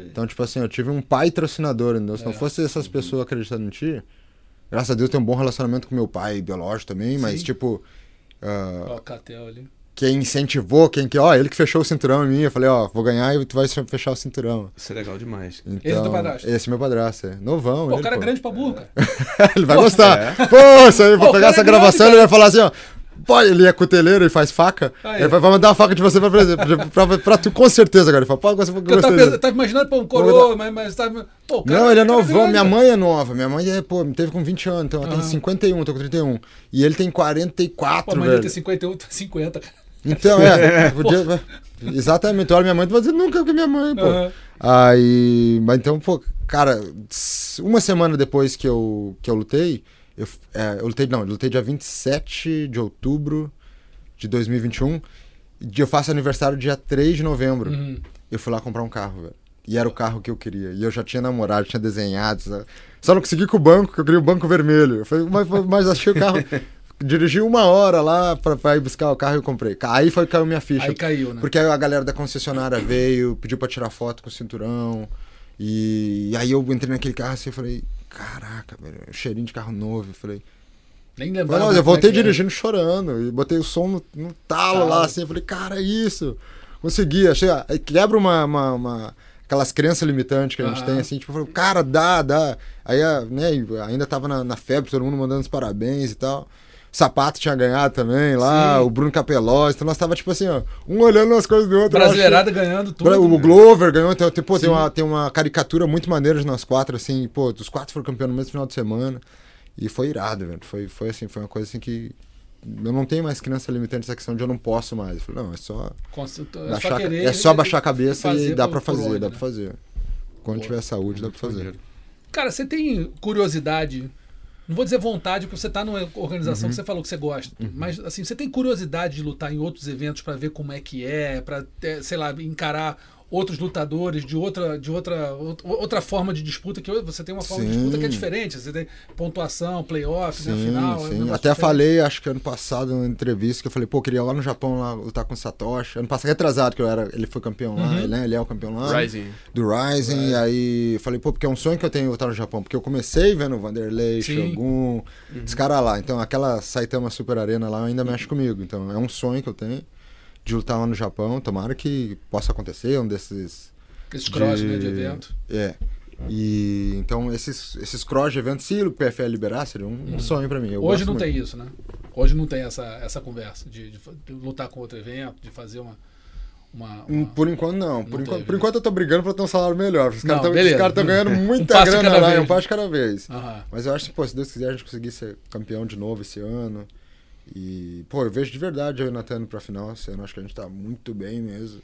Então, tipo assim, eu tive um pai patrocinador, entendeu? Se não É. fosse essas pessoas acreditando em ti, graças a Deus eu tenho um bom relacionamento com meu pai biológico também, mas Sim. tipo. ah, Ó, o Catel ali. quem incentivou, quem que, ó, ele que fechou o cinturão em mim, eu falei, ó, vou ganhar e tu vai fechar o cinturão. Isso é legal demais. Então, Esse é teu padrasto? Esse é meu padrasto, é. Novão, Pô, ele, o cara é pô. grande pra burro, cara. *laughs* ele vai Pô, gostar. é. Pô, isso aí, Pô, vou pegar essa é gravação grande, ele vai falar assim, ó. Pô, ele é cuteleiro e faz faca. Aí. Ele vai mandar uma faca de você pra, pra, pra, pra tu, com certeza, cara. Ele fala, pô, você Porque eu tava, pensando- tava imaginando, pô, um coroa, mas, mas tava. Pô, cara- Não, ele é cara novão. Minha mãe é nova. Minha mãe é, pô, me teve com 20 anos, então ela tem Aham. 51, tô com 31. E ele tem Pô, 44, a mãe velho. tem 51, tá 50, cara. Então, é. *laughs* podia- exatamente. Olha, minha mãe, tu vai dizer nunca que minha mãe, pô. Aham. Aí. Mas então, pô, cara, uma semana depois que eu, que eu lutei, eu, é, eu lutei, não, eu lutei dia 27 de outubro de 2021. E eu faço aniversário dia 3 de novembro. Uhum. Eu fui lá comprar um carro, velho. E era o carro que eu queria. E eu já tinha namorado, tinha desenhado. sabe? Só não consegui com o banco, que eu queria o banco vermelho. Eu falei, mas, mas achei o carro. *laughs* Dirigi uma hora lá pra, pra ir buscar o carro e eu comprei. Aí foi que caiu minha ficha. Aí caiu, né? Porque aí a galera da concessionária veio, pediu pra tirar foto com o cinturão. E, e aí eu entrei naquele carro assim e falei, caraca, velho, cheirinho de carro novo. Eu falei, Nem Falei, lembrava. como eu é voltei era. dirigindo chorando e botei o som no, no talo Talo. lá, assim. Eu falei, cara, é isso. Consegui. Achei, aí quebra uma, uma, uma- aquelas crenças limitantes que a gente tem, assim. Tipo, falei, cara, dá, dá. Aí, ah, né, ainda tava na, na febre, todo mundo mandando os parabéns e tal. Sapato tinha ganhado também lá, Sim. o Bruno Capelós. Então nós tava, tipo assim, ó, um olhando as coisas do outro. acho Brasileirada ganhando tudo. O né? Glover ganhou, então, tem, pô, tem, uma, tem uma caricatura muito maneira de nós quatro, assim, pô, os quatro foram campeões no mesmo final de semana. E foi irado, velho. Foi, foi assim, foi uma coisa assim que. Eu não tenho mais criança limitante essa questão de eu não posso mais. Eu falei, não, é só. Consulta- É baixar, só querer. é só baixar a cabeça fazer e dá por fazer, dá né? pra fazer. Quando tiver saúde, dá pra fazer. maneiro. Cara, você tem curiosidade. Não vou dizer vontade, porque você tá numa organização Uhum. que você falou que você gosta. Mas, assim, você tem curiosidade de lutar em outros eventos pra ver como é que é, pra, ter, sei lá, encarar outros lutadores de outra, de outra, out- outra forma de disputa, que você tem uma forma de Sim. disputa que é diferente. Você tem pontuação, playoff, né, Sim, final. é um sim. Até diferente. falei, acho que ano passado, numa entrevista, que eu falei, pô, queria ir lá no Japão lá, lutar com o Satoshi. Ano passado, retrasado, que eu era, ele foi campeão lá, Uhum. ele, né? Ele é o campeão lá. Rising. do Rising, e aí eu falei, pô, porque é um sonho que eu tenho lutar no Japão, porque eu comecei vendo o Vanderlei, Sim. Shogun, os caras lá, então aquela Saitama Super Arena lá ainda mexe comigo, então é um sonho que eu tenho de lutar lá no Japão, tomara que possa acontecer, um desses... Esses cross, de- né, de evento. É, e então esses, esses cross de evento, se o PFL liberar, seria um, um sonho pra mim. eu Uhum. Hoje não muito. tem isso, né? Hoje não tem essa, essa conversa de, de de lutar com outro evento, de fazer uma. uma, Hum, uma- Por enquanto, não. Por, Não enquanto, teve, por né? enquanto eu tô brigando pra ter um salário melhor. Os caras estão ganhando Um *laughs* muita de grana lá, vez. um passo de cada vez. Aham. Mas eu acho que, pô, se Deus quiser, a gente conseguir ser campeão de novo esse ano. E, pô, eu vejo de verdade eu e o indo pra final. Esse ano acho que a gente tá muito bem mesmo.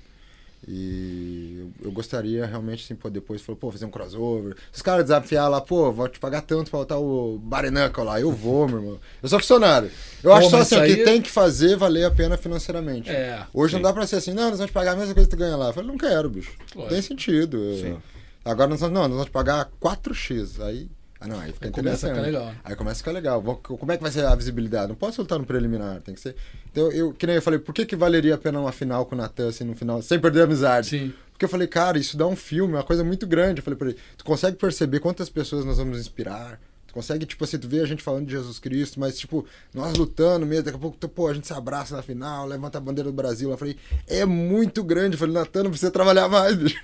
E eu, eu gostaria realmente, assim, pô, depois falou, pô, fazer um crossover. Se os caras desafiar lá, pô, vou te pagar tanto pra botar o Barenaca lá, eu vou, meu irmão. Eu sou funcionário. Eu Pô, acho só assim, isso que aí- tem que fazer valer a pena financeiramente. É, Hoje sim. não dá pra ser assim, não, nós vamos te pagar a mesma coisa que tu ganha lá. Eu falei, não quero, bicho. Não tem sentido. Eu-. Agora nós vamos, não, nós vamos te pagar 4x. Aí. Ah, não, aí fica Aí começa a interessante. ficar legal. Aí começa a ficar legal. Como é que vai ser a visibilidade? Não posso lutar no preliminar, tem que ser. Então, eu, que nem eu falei, por que, que valeria a pena uma final com o Natan, assim, no final, sem perder a amizade? Sim. Porque eu falei, cara, isso dá um filme, uma coisa muito grande. Eu falei pra ele, tu consegue perceber quantas pessoas nós vamos inspirar? Tu consegue, tipo assim, tu vê a gente falando de Jesus Cristo, mas, tipo, nós lutando mesmo, daqui a pouco, tu, pô, a gente se abraça na final, levanta a bandeira do Brasil. Eu falei, é muito grande. Eu falei, Natan, não precisa trabalhar mais, bicho.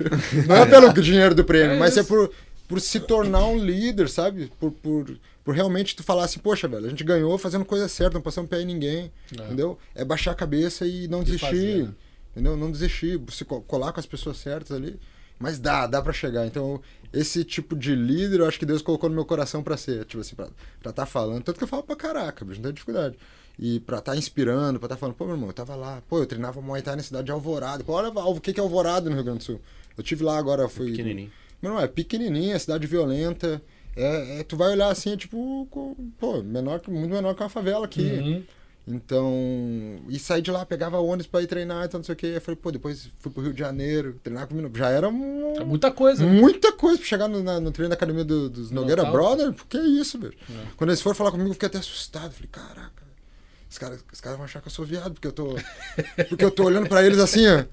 Não é pelo *laughs* dinheiro do prêmio, É mas é por, por se tornar um líder, sabe? Por, por, por realmente tu falar assim, poxa, velho, a gente ganhou fazendo coisa certa, não passamos pé em ninguém, É. entendeu? É baixar a cabeça e não E desistir. fazer, né? Entendeu? Não desistir, se co- colar com as pessoas certas ali. Mas dá, dá pra chegar. Então, esse tipo de líder, eu acho que Deus colocou no meu coração pra ser. Tipo assim, pra estar tá falando. Tanto que eu falo pra caraca, bicho, não tem dificuldade. E pra estar inspirando, pra estar falando, pô, meu irmão, eu tava lá. Pô, eu treinava Muay Thai na cidade de Alvorada. Pô, olha o que que é Alvorada no Rio Grande do Sul. Eu tive lá agora, fui... Pequenininho. Meu irmão, é pequenininha, cidade violenta. É, é- tu vai olhar assim, é tipo, pô, menor, muito menor que uma favela aqui. Uhum. Então, e saí de lá, pegava ônibus pra ir treinar, então não sei o que. Eu falei, pô, depois fui pro Rio de Janeiro, treinar com o Já era um- É muita coisa. né? muita coisa pra chegar no, na- no treino da academia do- dos Nogueira Nocaute. Brother. Que é isso, velho. É. Quando eles foram falar comigo, eu fiquei até assustado. Falei, caraca, os caras, os caras vão achar que eu sou viado, porque eu tô. Porque eu tô olhando pra eles assim, ó.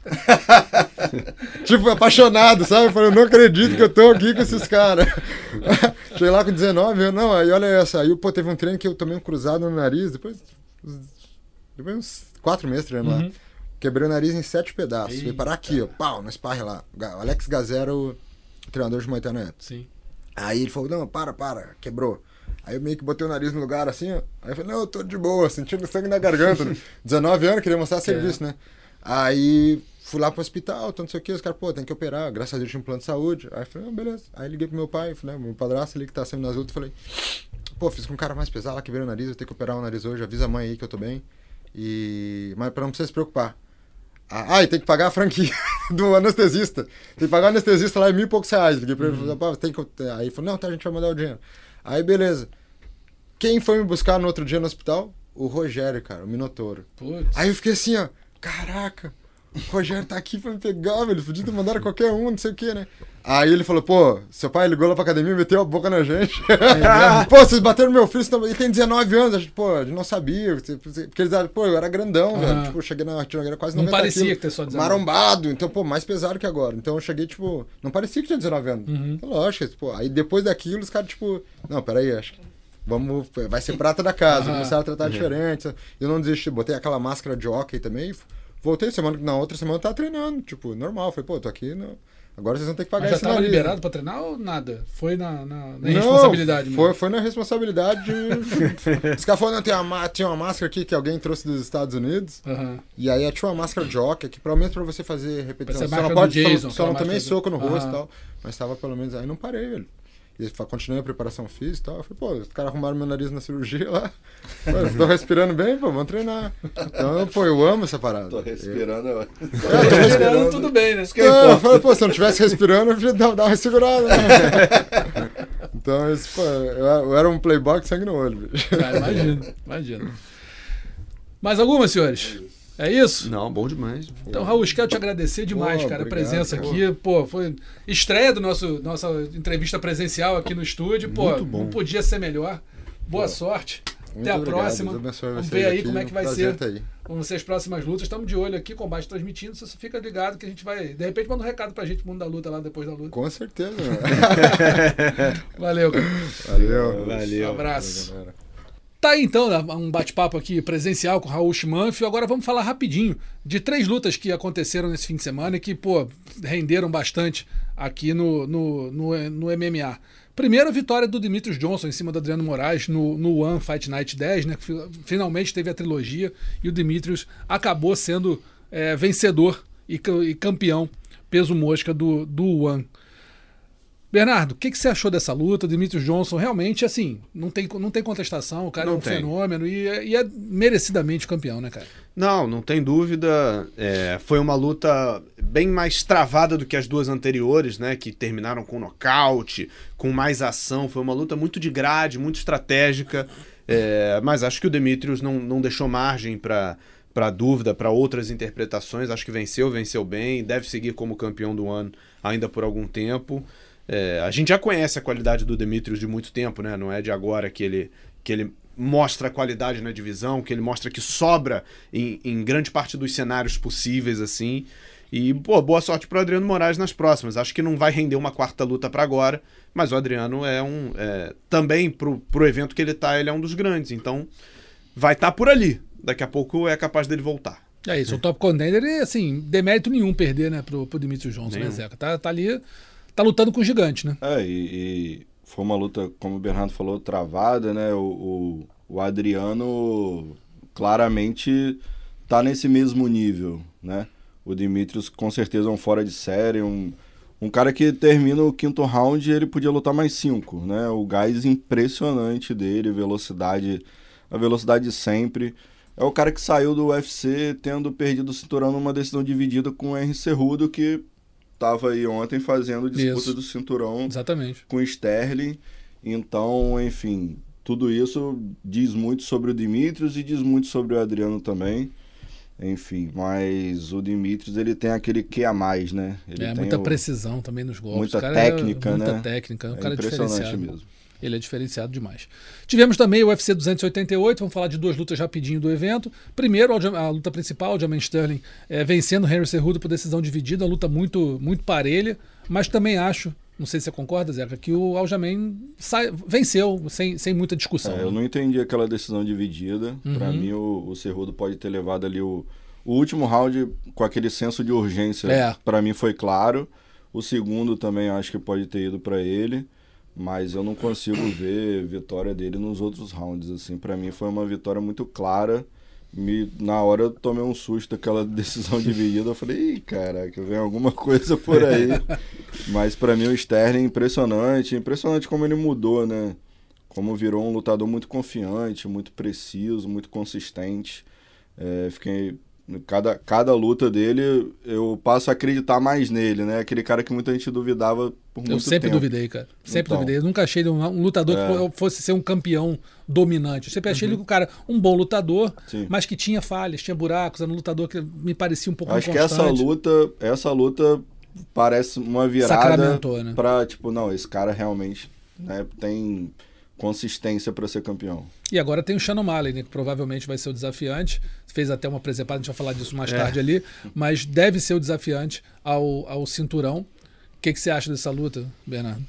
*laughs* tipo, apaixonado, sabe? Eu falei, eu não acredito que eu tô aqui com esses caras. *laughs* Cheguei lá com 19 anos, não, aí olha essa. Aí, pô, teve um treino que eu tomei um cruzado no nariz, depois. Depois uns quatro meses treinando lá. Uhum. Quebrei o nariz em sete pedaços. Eita. Veio parar aqui, ó. Pau, no sparring lá. O Alex Gazero, o treinador de Muay Thai na época. Sim. Aí ele falou, não, para, para, quebrou. Aí eu meio que botei o nariz no lugar assim, ó. Aí eu falei, não, eu tô de boa, sentindo sangue na garganta. *laughs* 19 anos, queria mostrar serviço, né? Aí fui lá pro hospital, não sei o que, os caras, pô, tem que operar, graças a Deus tinha um plano de saúde. Aí eu falei, não, beleza. Aí liguei pro meu pai, falei, meu padrasto ali que tá sempre nas lutas, falei, pô, fiz com um cara mais pesado lá, quebrei o nariz, eu tenho que operar o nariz hoje, avisa a mãe aí que eu tô bem. E. Mas pra não precisar se preocupar. Ah, ah, e tem que pagar a franquia *laughs* do anestesista. Tem que pagar o anestesista lá em mil e poucos reais. Liguei pra ele falei, pá, tem que. Aí falou, não, tá, a gente vai mandar o dinheiro. Aí beleza. Quem foi me buscar no outro dia no hospital? O Rogério, cara, o Minotouro. Putz. Aí eu fiquei assim, ó, caraca, o Rogério tá aqui pra me pegar, velho. Podia ter mandado qualquer um, não sei o que, né? Aí ele falou, pô, seu pai ligou lá pra academia e meteu a boca na gente. *laughs* pô, vocês bateram no meu filho, senão- ele tem 19 anos. A gente, pô, a gente não sabia. Porque eles, pô, eu era grandão, velho. Tipo, eu cheguei na Tina quase Não 90 parecia quilos, que ter só 19. Marombado, então, pô, mais pesado que agora. Então eu cheguei, tipo, não parecia que tinha 19 anos. Uhum. Lógico, pô. Aí depois daquilo, os caras, tipo, não, peraí, acho que vamos, vai ser prata da casa. Começaram a tratar diferente. Eu não desisti, botei aquela máscara de hockey também. Voltei semana, na outra semana eu tava treinando, tipo, normal. Falei, pô, tô aqui, no... agora vocês vão ter que pagar Mas já esse tava nariz, liberado né? pra treinar ou nada? Foi na, na, na Não, responsabilidade foi, mesmo? foi na responsabilidade. de- *laughs* Os caras falaram, tem uma, ma- tinha uma máscara aqui que alguém trouxe dos Estados Unidos. Aham. E aí tinha uma máscara de hockey, que pelo menos pra você fazer repetição. Máscara não pode, do só- Jason, só, não máscara do- soco no rosto e tal. Mas tava pelo menos. Aí não parei, velho. E continuei a preparação física e tal. Eu falei, pô, os caras arrumaram meu nariz na cirurgia lá. Pô, eu tô respirando bem, pô, vamos treinar. Então, pô, eu amo essa parada. Tô respirando. eu- *laughs* eu tô Respirando, tudo bem, né? Isso que é eu falei, pô, se eu não estivesse respirando, eu podia dar, dar uma segurada. Né? *laughs* então, isso, pô, eu, eu era um playboy com sangue no olho, bicho. Ah, imagino, imagino. Mais alguma, senhores? É isso? Não, bom demais. Então, Raul, quero te agradecer demais, Pô, cara, a obrigado, presença pô. aqui. Pô, foi estreia do nosso nossa entrevista presencial aqui no estúdio. Pô, Muito bom. não podia ser melhor. Boa sorte. Muito Até a obrigado, próxima. Vamos ver aí aqui, como é que um vai prazer ser. tá aí. Vamos ser as próximas lutas. Estamos de olho aqui, combate transmitindo. Você fica ligado que a gente vai. De repente, manda um recado pra gente, mundo da luta lá depois da luta. Com certeza. *laughs* Valeu, cara. Valeu. Valeu. Um abraço. galera. Tá aí então né, um bate-papo aqui presencial com o Raul Schmanfio. Agora vamos falar rapidinho de três lutas que aconteceram nesse fim de semana e que, pô, renderam bastante aqui no, no, no, no MMA. Primeiro, a vitória do Demetrius Johnson em cima do Adriano Moraes no, no One Fight Night 10, né? Finalmente teve a trilogia e o Demetrius acabou sendo é, vencedor e, e campeão peso mosca do, do One. Bernardo, o que, que você achou dessa luta? Demetrius Johnson, realmente, assim, não tem, não tem contestação, o cara é Não um tem. fenômeno e, é- e é merecidamente campeão, né, cara? Não, não tem dúvida. É, foi uma luta bem mais travada do que as duas anteriores, né? Que terminaram com nocaute, com mais ação. Foi uma luta muito de grade, muito estratégica. É, mas acho que o Demetrius não, não deixou margem para para dúvida, para outras interpretações. Acho que venceu, venceu bem. Deve seguir como campeão do ano ainda por algum tempo. É, a gente já conhece a qualidade do Demetrius de muito tempo, né? Não é de agora que ele, que ele mostra a qualidade na divisão, que ele mostra que sobra em, em grande parte dos cenários possíveis, assim. E, pô, boa sorte pro Adriano Moraes nas próximas. Acho que não vai render uma quarta luta para agora, mas o Adriano é um. é, também pro, pro evento que ele tá, ele é um dos grandes. Então, vai estar por ali. Daqui a pouco é capaz dele voltar. É isso, o top contender, assim, demérito nenhum perder, né, pro, pro Demetrius Johnson, né, Nenhum. Zeca? Tá, tá ali, tá lutando com o gigante, né? É, e, e foi uma luta, como o Bernardo falou, travada, né? O, o, o Adriano claramente tá nesse mesmo nível, né? O Dimitrios com certeza é um fora de série, um, um cara que termina o quinto round ele podia lutar mais cinco, né? O gás impressionante dele, velocidade, a velocidade sempre. É o cara que saiu do UFC tendo perdido o cinturão numa decisão dividida com o Henry Cerrudo, que tava aí ontem fazendo disputa Isso. do cinturão Exatamente. com Sterling. Então, enfim, tudo isso diz muito sobre o Dimitrios e diz muito sobre o Adriano também. Enfim, mas o Dimitrios ele tem aquele que a mais, né? Ele é, muita o- precisão também nos golpes. muita O cara técnica, é, muita né? técnica, é um É cara impressionante mesmo. Ele é diferenciado demais. Tivemos também o UFC 288, vamos falar de duas lutas rapidinho do evento. Primeiro, a luta principal, o Aljamain Sterling eh, vencendo Henry Cerrudo por decisão dividida, uma luta muito, muito parelha, mas também acho, não sei se você concorda, Zeca, que o Aljamain sai- venceu sem, sem muita discussão. É, eu né? não entendi aquela decisão dividida. Uhum. mim, o, o Cerrudo pode ter levado ali o, o último round com aquele senso de urgência. É. Pra mim foi claro. O segundo também acho que pode ter ido pra ele. Mas eu não consigo ver vitória dele nos outros rounds. Assim, para mim foi uma vitória muito clara. Me, na hora eu tomei um susto aquela *laughs* decisão dividida. Eu falei, Ih, caraca, vem alguma coisa por aí. *laughs* Mas pra mim o Sterling é impressionante. Impressionante como ele mudou, né? Como virou um lutador muito confiante, muito preciso, muito consistente. É, fiquei. Cada, cada luta dele, eu passo a acreditar mais nele, né? Aquele cara que muita gente duvidava por muito Eu sempre tempo. duvidei, cara. Sempre Então. duvidei. Eu nunca achei um, um lutador É. que fosse ser um campeão dominante. Eu sempre achei ele um cara, um bom lutador, Sim. mas que tinha falhas, tinha buracos, era um lutador que me parecia um pouco Acho que essa luta, essa luta parece uma virada Sacramentou, né? pra, tipo, não, esse cara realmente né, tem consistência pra ser campeão. E agora tem o Shannon Malley, né, que provavelmente vai ser o desafiante. Fez até uma presepada, a gente vai falar disso mais É. tarde ali, mas deve ser o desafiante ao, ao cinturão. O que, que você acha dessa luta, Bernardo?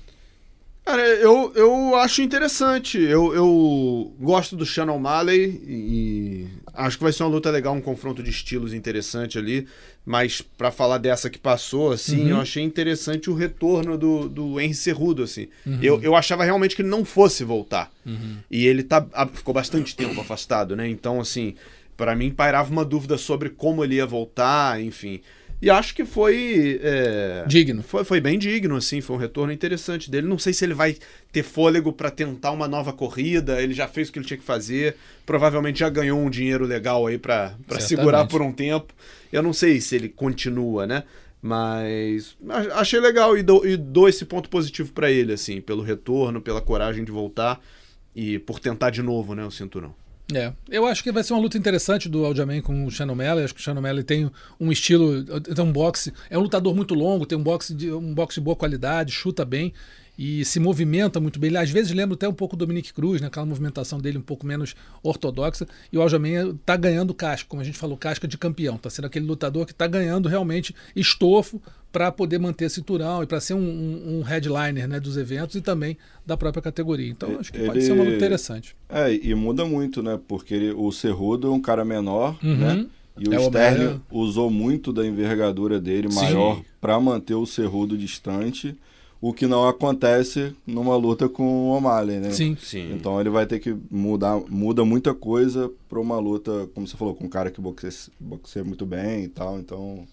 Cara, eu, eu acho interessante. Eu, eu gosto do Shannon O'Malley e acho que vai ser uma luta legal, um confronto de estilos interessante ali. Mas pra falar dessa que passou, assim, Uhum. eu achei interessante o retorno do, do Henry Cerrudo, assim. Eu, eu achava realmente que ele não fosse voltar. E ele tá, ficou bastante tempo afastado, né? Então, assim, pra mim pairava uma dúvida sobre como ele ia voltar, enfim. E acho que foi. é, Digno. foi, foi bem digno, assim, foi um retorno interessante dele. Não sei se ele vai ter fôlego pra tentar uma nova corrida, ele já fez o que ele tinha que fazer, provavelmente já ganhou um dinheiro legal aí Certamente. segurar por um tempo. Eu não sei se ele continua, né? Mas achei legal e dou, e dou esse ponto positivo pra ele, assim, pelo retorno, pela coragem de voltar e por tentar de novo, né, o cinturão. É, eu acho que vai ser uma luta interessante do Aljamain com o Shannon Malley. Acho que o Shannon Malley tem um estilo, tem um boxe, é um lutador muito longo, tem um boxe de, um boxe de boa qualidade, chuta bem e se movimenta muito bem. Ele às vezes lembra até um pouco do Dominic Cruz, né? aquela movimentação dele um pouco menos ortodoxa. E o Aljamain tá ganhando casca, como a gente falou, casca de campeão. Tá sendo aquele lutador que tá ganhando realmente estofo para poder manter cinturão e para ser um, um- um headliner né, dos eventos e também da própria categoria. Então acho que pode Ele- ser uma luta interessante. É, e muda muito, né? Porque ele- o Cerrudo é um cara menor, Uhum. né? E o É o Sterling Homero. usou muito da envergadura dele maior pra manter o Cerrudo distante, o que não acontece numa luta com o O'Malley, né? Sim. Sim. Então ele vai ter que mudar, muda muita coisa pra uma luta, como você falou, com um cara que boxeia, boxeia muito bem e tal. Então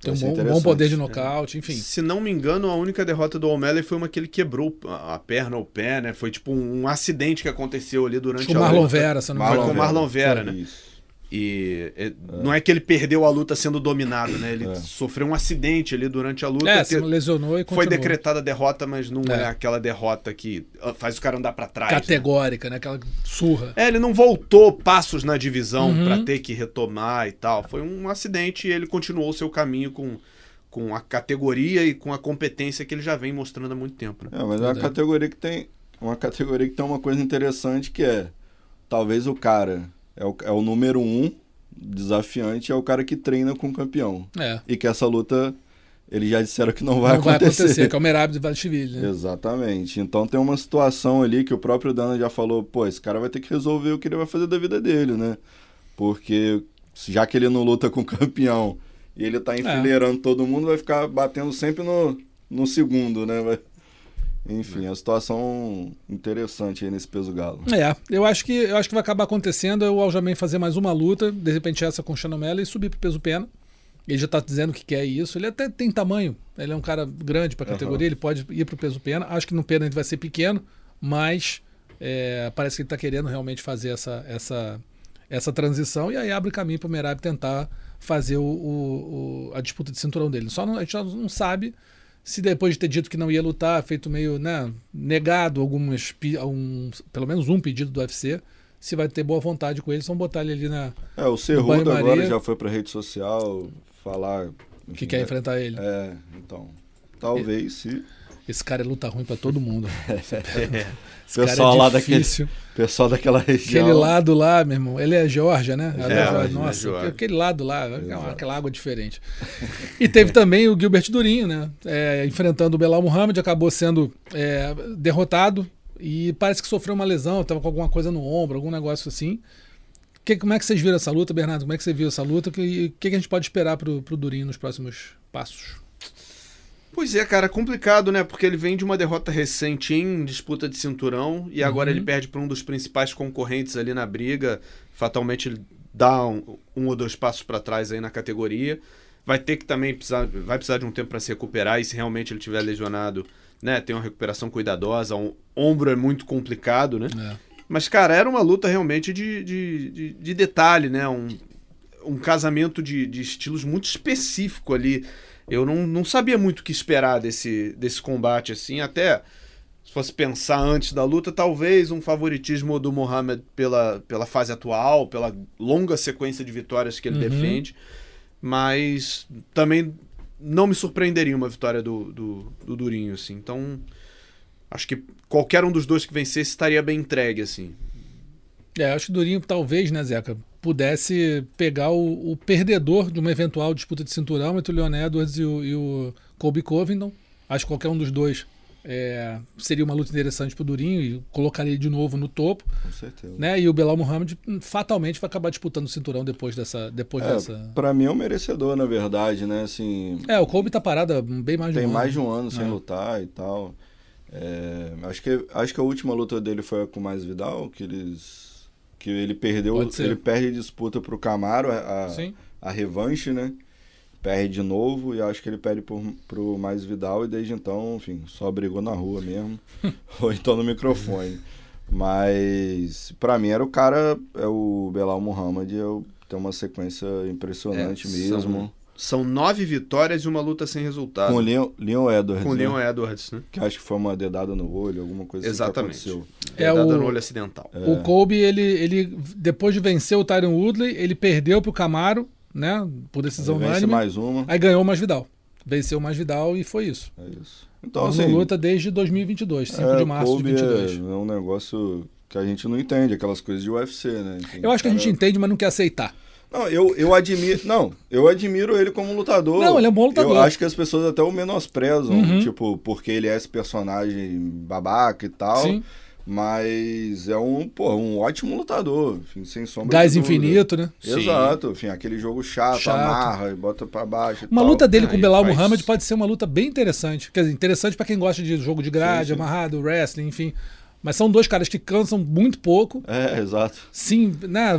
Tem um bom, um bom poder de nocaute, enfim. Se não me engano, a única derrota do O'Malley foi uma que ele quebrou a a perna ou o pé, né? Foi tipo um acidente que aconteceu ali durante Acho que o a Marlon luta. Vera, se não me Foi engano. com o Marlon Vera, Foi né? Isso. E é, não é que ele perdeu a luta sendo dominado, né? Ele É. sofreu um acidente ali durante a luta. É, se lesionou e Foi continuou. decretada a derrota, mas não é. É. aquela derrota que faz o cara andar pra trás. né? Categórica, né? Aquela surra. É, ele não voltou passos na divisão Uhum. pra ter que retomar e tal. Foi um acidente e ele continuou o seu caminho com, com a categoria e com a competência que ele já vem mostrando há muito tempo. Né? É, mas é uma categoria que tem uma categoria que tem uma coisa interessante que é talvez o cara é o, é o número um desafiante é o cara que treina com o campeão É. e que essa luta eles já disseram que não vai não vai acontecer. acontecer, que é o Merab de Valchiville, né? Exatamente. Então tem uma situação ali que o próprio Dana já falou, pô, esse cara vai ter que resolver o que ele vai fazer da vida dele, né? Porque já que ele não luta com o campeão e ele tá enfileirando todo mundo, vai ficar batendo sempre no, no segundo, né? Vai- Enfim, é uma situação interessante aí nesse peso galo. É, eu acho que eu acho que vai acabar acontecendo é o Aljamain fazer mais uma luta, de repente essa com o Chanomela e subir pro peso pena. Ele já tá dizendo que quer isso. Ele até tem tamanho. Ele é um cara grande pra categoria, ele pode ir pro peso pena. Acho que no pena ele vai ser pequeno, mas é, parece que ele tá querendo realmente fazer essa, essa, essa transição e aí abre caminho pro Merab tentar fazer o, o- o- a disputa de cinturão dele. Só não, a gente não sabe se depois de ter dito que não ia lutar, feito meio, né, negado algumas, um, pelo menos um pedido do UFC, se vai ter boa vontade com ele, só botar ele ali na É, o Cerrudo agora já foi pra rede social falar. que enfim, quer é- enfrentar ele. É, então. Talvez se. Esse cara é luta ruim pra todo mundo. *laughs* Esse *laughs* Pessoal cara lá é daquele-. Pessoal daquela região. Aquele lado lá, meu irmão, ele é Georgia, né? É, Ela Georgia, Nossa, Georgia. aquele lado lá, é Exato. aquela água diferente. E teve também o Gilbert Durinho, né? É, enfrentando o Belal Muhammad, acabou sendo é, derrotado e parece que sofreu uma lesão, estava com alguma coisa no ombro, algum negócio assim. Que, como é que vocês viram essa luta, Bernardo? Como é que você viu essa luta? E o que, que a gente pode esperar pro, pro Durinho nos próximos passos? Pois é, cara, complicado, né? Porque ele vem de uma derrota recente em disputa de cinturão e agora Uhum. ele perde para um dos principais concorrentes ali na briga. Fatalmente ele dá um, um ou dois passos para trás aí na categoria. Vai ter que também precisar, vai precisar de um tempo para se recuperar e se realmente ele tiver lesionado, né? Tem uma recuperação cuidadosa. O ombro é muito complicado, né? É. Mas, cara, era uma luta realmente de, de, de, de detalhe, né? Um, um casamento de, de estilos muito específico ali. Eu não, não sabia muito o que esperar desse, desse combate, assim. Até se fosse pensar antes da luta, talvez um favoritismo do Mohamed pela, pela fase atual, pela longa sequência de vitórias que ele Uhum. defende. Mas também não me surpreenderia uma vitória do, do, do Durinho, assim. Então, acho que qualquer um dos dois que vencesse estaria bem entregue, assim. É, acho que o Durinho talvez, né, Zeca, pudesse pegar o, o perdedor de uma eventual disputa de cinturão entre o Leon Edwards e o, e o Colby Covington. Acho que qualquer um dos dois é, seria uma luta interessante pro Durinho e colocaria ele de novo no topo, Com certeza. né? E o Belal Muhammad hum, fatalmente vai acabar disputando o cinturão depois dessa, depois É, dessa. pra mim é um merecedor, na verdade, né? Assim, É, o Colby tá parado bem mais de tem um mais ano. de um ano sem É. lutar e tal. É, acho, que, acho que a última luta dele foi com o Mais Vidal, que eles. Que ele perdeu. Ele perde a disputa pro Camaro, a, a, revanche, né? Perde de novo e acho que ele perde por, pro Mais Vidal e desde então, enfim, só brigou na rua mesmo. *laughs* ou então no microfone. Mas pra mim era o cara, é o Belal Muhammad, eu tem uma sequência impressionante É, mesmo. são- São nove vitórias e uma luta sem resultado. Com o Leon, Leon Edwards. Com o né? Leon Edwards, né? Que acho que foi uma dedada no olho, alguma coisa Exatamente. assim que aconteceu. É É o- no olho acidental. É. O Colby, ele, ele, depois de vencer o Tyron Woodley, ele perdeu pro Camaro, né? Por decisão Vence unânime. mais uma. Aí ganhou o Masvidal. Venceu o Masvidal e foi isso. É isso. Então, Então, assim, luta desde 2022, 5 é, de março de Kobe 22. É, é um negócio que a gente não entende, aquelas coisas de UFC, né? Enfim, Eu acho que a gente entende, mas não quer aceitar. Não, eu, eu admiro. Não, eu admiro ele como lutador. Não, ele é um bom lutador. Eu acho que as pessoas até o menosprezam, Uhum. tipo, porque ele é esse personagem babaca e tal. Sim. Mas é um, pô, um ótimo lutador, enfim, sem sombra Gás de dúvida. infinito, né? Exato, enfim, aquele jogo chato, Chato. amarra e bota pra baixo. Uma tal. luta dele com o Aí Belal faz- Muhammad pode ser uma luta bem interessante. Quer dizer, interessante pra quem gosta de jogo de grade, Sim, sim. amarrado, wrestling, enfim. Mas são dois caras que cansam muito pouco, É, exato. sim, né?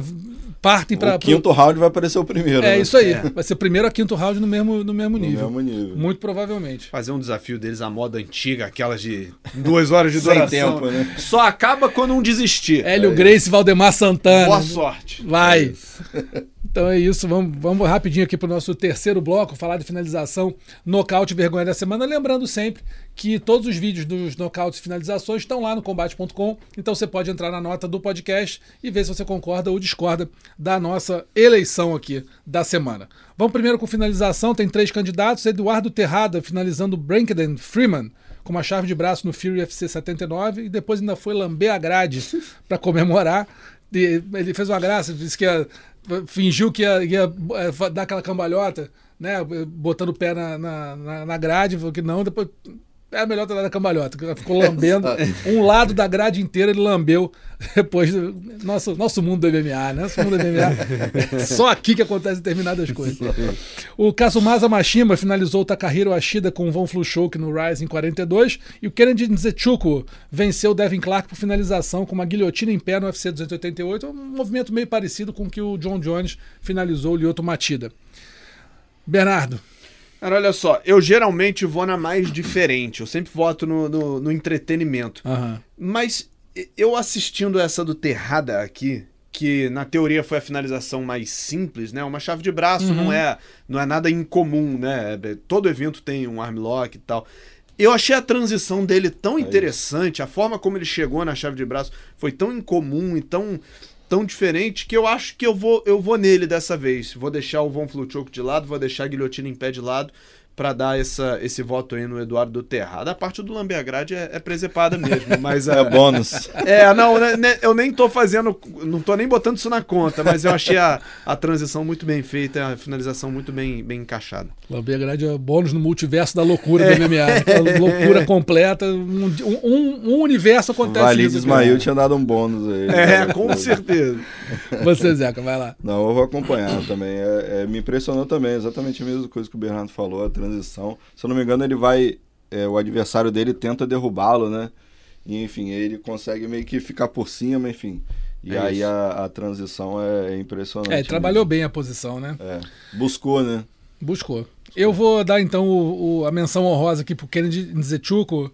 Partem para o quinto round vai aparecer o primeiro. É né? isso aí. Vai ser primeiro a quinto round no mesmo, no mesmo No nível. mesmo nível. Muito provavelmente. Fazer um desafio deles à moda antiga, aquelas de duas horas de Sem duração. tempo, né? Só acaba quando um desistir. Hélio Grace, Valdemar Santana. Boa sorte. Vai. *laughs* Então é isso, vamos, vamos rapidinho aqui para o nosso terceiro bloco, falar de finalização, nocaute vergonha da semana. Lembrando sempre que todos os vídeos dos nocautes e finalizações estão lá no combate.com, então você pode entrar na nota do podcast e ver se você concorda ou discorda da nossa eleição aqui da semana. Vamos primeiro com finalização, tem três candidatos, Eduardo Terrada finalizando Brankden Freeman com uma chave de braço no Fury FC 79 e depois ainda foi lamber a grade *laughs* para comemorar. Ele fez uma graça, disse que fingiu que ia, ia, eh, dar aquela cambalhota, né? Botando o pé na, na, na- na grade, falou que não, depois. É melhor ter dado a cambalhota, que ficou lambendo. um lado da grade inteira ele lambeu depois. do- Nosso, nosso mundo do MMA, né? Nosso mundo do MMA. *laughs* Só aqui que acontecem determinadas coisas. O Kazumasa Mashima finalizou o Takahiro Ashida com o Von Flushoke no Rise em 42 e o Kennedy Nzechuko venceu o Devin Clark por finalização com uma guilhotina em pé no UFC 288, um movimento meio parecido com o que o John Jones finalizou o Lyoto Matida. Bernardo, Cara, olha só, eu geralmente vou na mais diferente. Eu sempre voto no, no, no entretenimento. aham, Mas eu assistindo essa do Terrada aqui, que na teoria foi a finalização mais simples, né? Uma chave de braço não é não é nada incomum, né? Todo evento tem um armlock e tal. Eu achei a transição dele tão interessante, a forma como ele chegou na chave de braço foi tão incomum e tão tão diferente que eu acho que eu vou eu vou nele dessa vez. Vou deixar o Von Fluchoco de lado, vou deixar a guilhotina em pé de lado pra dar essa, esse voto aí no Eduardo do Terrada. A parte do Lambeagrade é, é presepada mesmo, mas É bônus. *laughs* é, não, né, né, eu nem tô fazendo, não tô nem botando isso na conta, mas eu achei a, a transição muito bem feita, a finalização muito bem, bem encaixada. Lamber Grade é bônus no multiverso da loucura do MMA. Aquela loucura completa, um, um- um universo acontece Valide Ismail tinha dado um bônus aí. É, com certeza. Você, Zeca, vai lá. Não, eu vou acompanhar também. É, é, me impressionou também, exatamente a mesma coisa que o Bernardo falou, a transição. Se eu não me engano, ele vai. é, o adversário dele tenta derrubá-lo, né? E, enfim, ele consegue meio que ficar por cima, enfim. E É aí a, a transição é, é impressionante. É, ele trabalhou bem a posição, né? É, buscou, né? Buscou. Eu vou dar então o- o- a menção honrosa aqui pro Kennedy Nzechuko,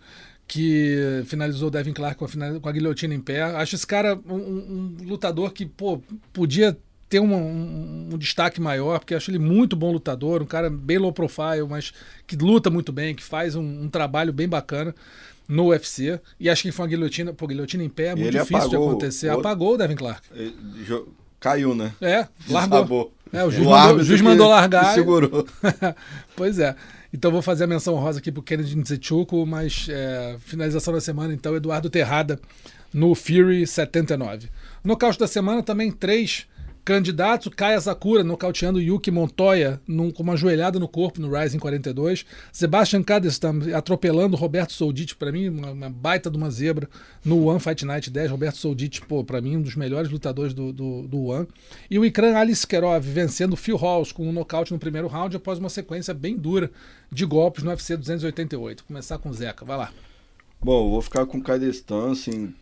que finalizou o Devin Clark com a, final- com a guilhotina em pé. Acho esse cara um, um- um lutador que, pô, podia ter uma- um, um destaque maior, porque acho ele muito bom lutador, um cara bem low profile, mas que luta muito bem, que faz um, um trabalho bem bacana no UFC. E acho que foi uma guilhotina, pô, guilhotina em pé é muito difícil de acontecer. o- Apagou o Devin Clark. Caiu, né? É, largou. Desabou. É, o juiz O mandou, juiz mandou largar. segurou. *laughs* pois é. Então vou fazer a menção rosa aqui pro Kennedy Nzechuko, mas é, finalização da semana, então, Eduardo Terrada no Fury 79. Nocaute da semana também três candidatos. Kaya Sakura nocauteando Yuki Montoya num- com uma joelhada no corpo no Rising 42. Sebastian Kadestam atropelando Roberto Soldit, para mim, uma, uma baita de uma zebra no One Fight Night 10. Roberto Soldit, pô, para mim, um dos melhores lutadores do, do, do One. E o Ikran Aliskerov vencendo Phil Halls com um nocaute no primeiro round após uma sequência bem dura de golpes no UFC 288. Vou começar com o Zeca, vai lá. Bom, vou ficar com o Cadestan, assim,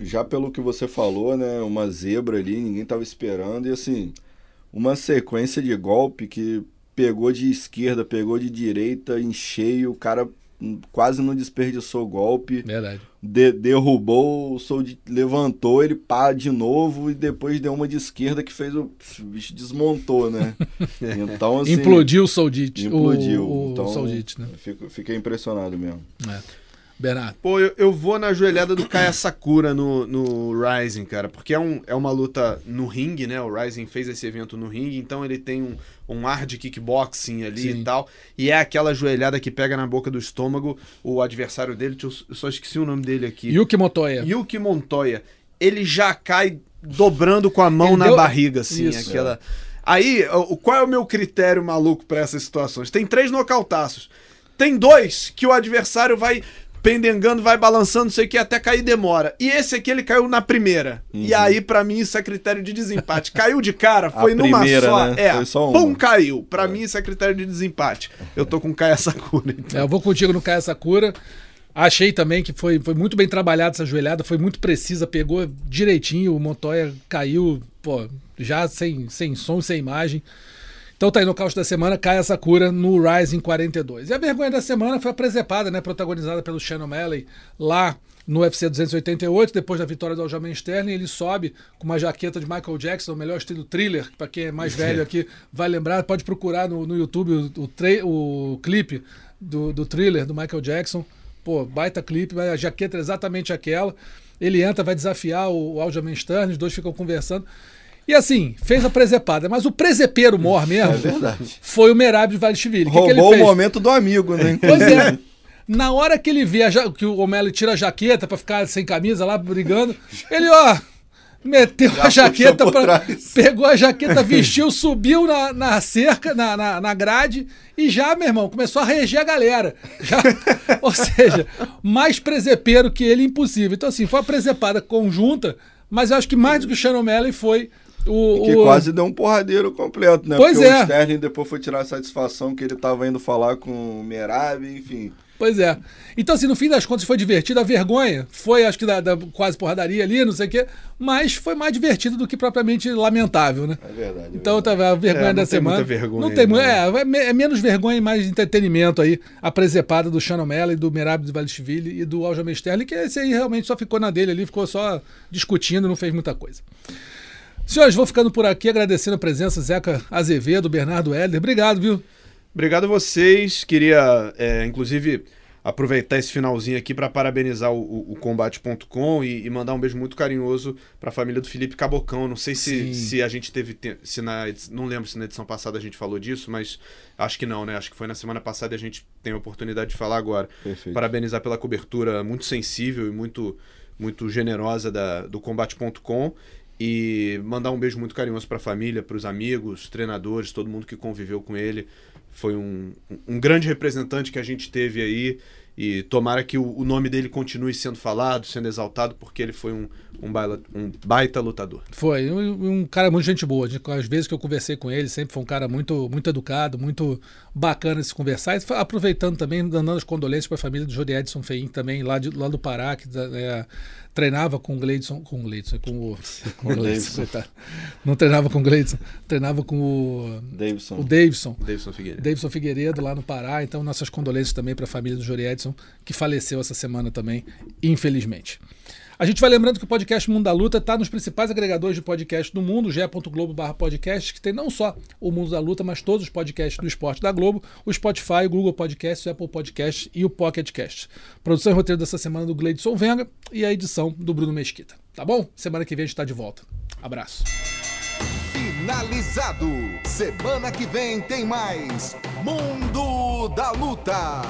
já pelo que você falou, né? Uma zebra ali, ninguém tava esperando. E assim, uma sequência de golpe que pegou de esquerda, pegou de direita, em cheio, o cara quase não desperdiçou o golpe, Verdade. de- derrubou, o Sold levantou, ele pá de novo e depois deu uma de esquerda que fez o, o bicho desmontou, né? *laughs* Então, assim, Implodiu o Soldit. Implodiu. O, o então, Soldit, né? fico- fiquei impressionado mesmo. É. Bernardo. Pô, eu, eu vou na joelhada do Kaya Sakura no, no Rising, cara, porque é, um, é uma luta no ringue, né? O Rising fez esse evento no ringue, então ele tem um, um ar de kickboxing ali Sim. e tal. E é aquela joelhada que pega na boca do estômago o adversário dele, eu só esqueci o nome dele aqui. Yuki Montoya. Yuki Montoya, ele já cai dobrando com a mão Ele na deu- barriga, assim, Isso. aquela. Aí, qual é o meu critério maluco pra essas situações? Tem três nocautaços. Tem dois que o adversário vai pendengando, vai balançando, não sei o que, até cair demora. E esse aqui ele caiu na primeira. E aí, pra mim, isso é critério de desempate. Caiu de cara, *laughs* foi numa primeira, só. né? É, Foi só uma. pum, caiu. Pra mim, isso é critério de desempate. Eu tô com Kaya Sakura, então. É, eu vou contigo no Kaya Sakura. Achei também que foi, foi muito bem trabalhada essa joelhada, foi muito precisa, pegou direitinho, o Montoya caiu, pô, já sem, sem som, sem imagem. Então tá aí no caos da semana, cai essa cura no Rising 42. E a vergonha da semana foi a presepada, né, protagonizada pelo Shannon Malley lá no UFC 288, depois da vitória do Aljamain Sterling, ele sobe com uma jaqueta de Michael Jackson, o melhor estilo thriller, para quem é mais *laughs* velho aqui vai lembrar, pode procurar no, no YouTube o, o, o clipe do, do thriller do Michael Jackson. Pô, baita clipe, a jaqueta é exatamente aquela. Ele entra, vai desafiar o, o Aljamain Sterling, os dois ficam conversando. E assim, fez a presepada, mas o presepeiro mor mesmo É verdade. foi o Merab de Valishvili. Roubou o momento do amigo, né? *laughs* Pois é. Na hora que ele vê a ja- que o O'Malley tira a jaqueta pra ficar sem camisa lá brigando, ele, ó, meteu Já a jaqueta pra, pegou a jaqueta, *laughs* vestiu, subiu na, na cerca, na, na, na grade e já, meu irmão, começou a reger a galera. Já, *laughs* ou seja, mais presepeiro que ele, impossível. Então, assim, foi uma presepada conjunta, mas eu acho que mais do que o Shannon O'Malley foi o. Que o- quase deu um porradeiro completo, né? Pois Porque é. o Sterling depois foi tirar a satisfação que ele tava indo falar com o Merab, enfim. Pois é. Então, assim, no fim das contas foi divertido. A vergonha foi, acho que, da, da quase porradaria ali, não sei o quê. Mas foi mais divertido do que propriamente lamentável, né? É verdade. é Então, verdade. a vergonha É, não da tem semana. muita vergonha não tem não. é, é é menos vergonha e mais entretenimento aí. A presepada do Shannon Mella e do Merab de Valishvili e do Aljamain Sterling, que esse aí realmente só ficou na dele ali, ficou só discutindo, não fez muita coisa. Senhores, vou ficando por aqui agradecendo a presença Zeca Azevedo, Bernardo Helder. Obrigado, viu? Obrigado a vocês. Queria, é, inclusive, aproveitar esse finalzinho aqui para parabenizar o, o- o Combate.com e, e mandar um beijo muito carinhoso para a família do Felipe Cabocão. Não sei Sim. se, se a gente teve. te- Se na, não lembro se na edição passada a gente falou disso, mas acho que não, né? Acho que foi na semana passada e a gente tem a oportunidade de falar agora. Perfeito. Parabenizar pela cobertura muito sensível e muito, muito generosa da, do Combate.com. E mandar um beijo muito carinhoso para a família, para os amigos, treinadores, todo mundo que conviveu com ele. Foi um, um grande representante que a gente teve aí. E tomara que o, o nome dele continue sendo falado, sendo exaltado, porque ele foi um, um, baila- um baita lutador. Foi um, um cara muito gente boa. Às vezes que eu conversei com ele, sempre foi um cara muito, muito educado, muito bacana de se conversar. E aproveitando também, dando as condolências para a família do Jody Edson Feim também, lá, de, lá do Pará, que é, treinava com o Gleidson, com o Gleidson, com o, *laughs* com o Gleidson. Não treinava com o Gleidson, treinava com o, Davidson. o Davidson. Davidson Figueiredo. Davidson Figueiredo lá no Pará, então nossas condolências também para a família do Jori Edson, que faleceu essa semana também, infelizmente. A gente vai lembrando que o podcast Mundo da Luta está nos principais agregadores de podcast do mundo, ge.globo.br podcast, que tem não só o Mundo da Luta, mas todos os podcasts do esporte da Globo, o Spotify, o Google Podcasts, o Apple Podcasts e o Pocket Cast. Produção e roteiro dessa semana do Gleidson Venga e a edição do Bruno Mesquita. Tá bom? Semana que vem a gente está de volta. Abraço. Finalizado. Semana que vem tem mais Mundo da Luta.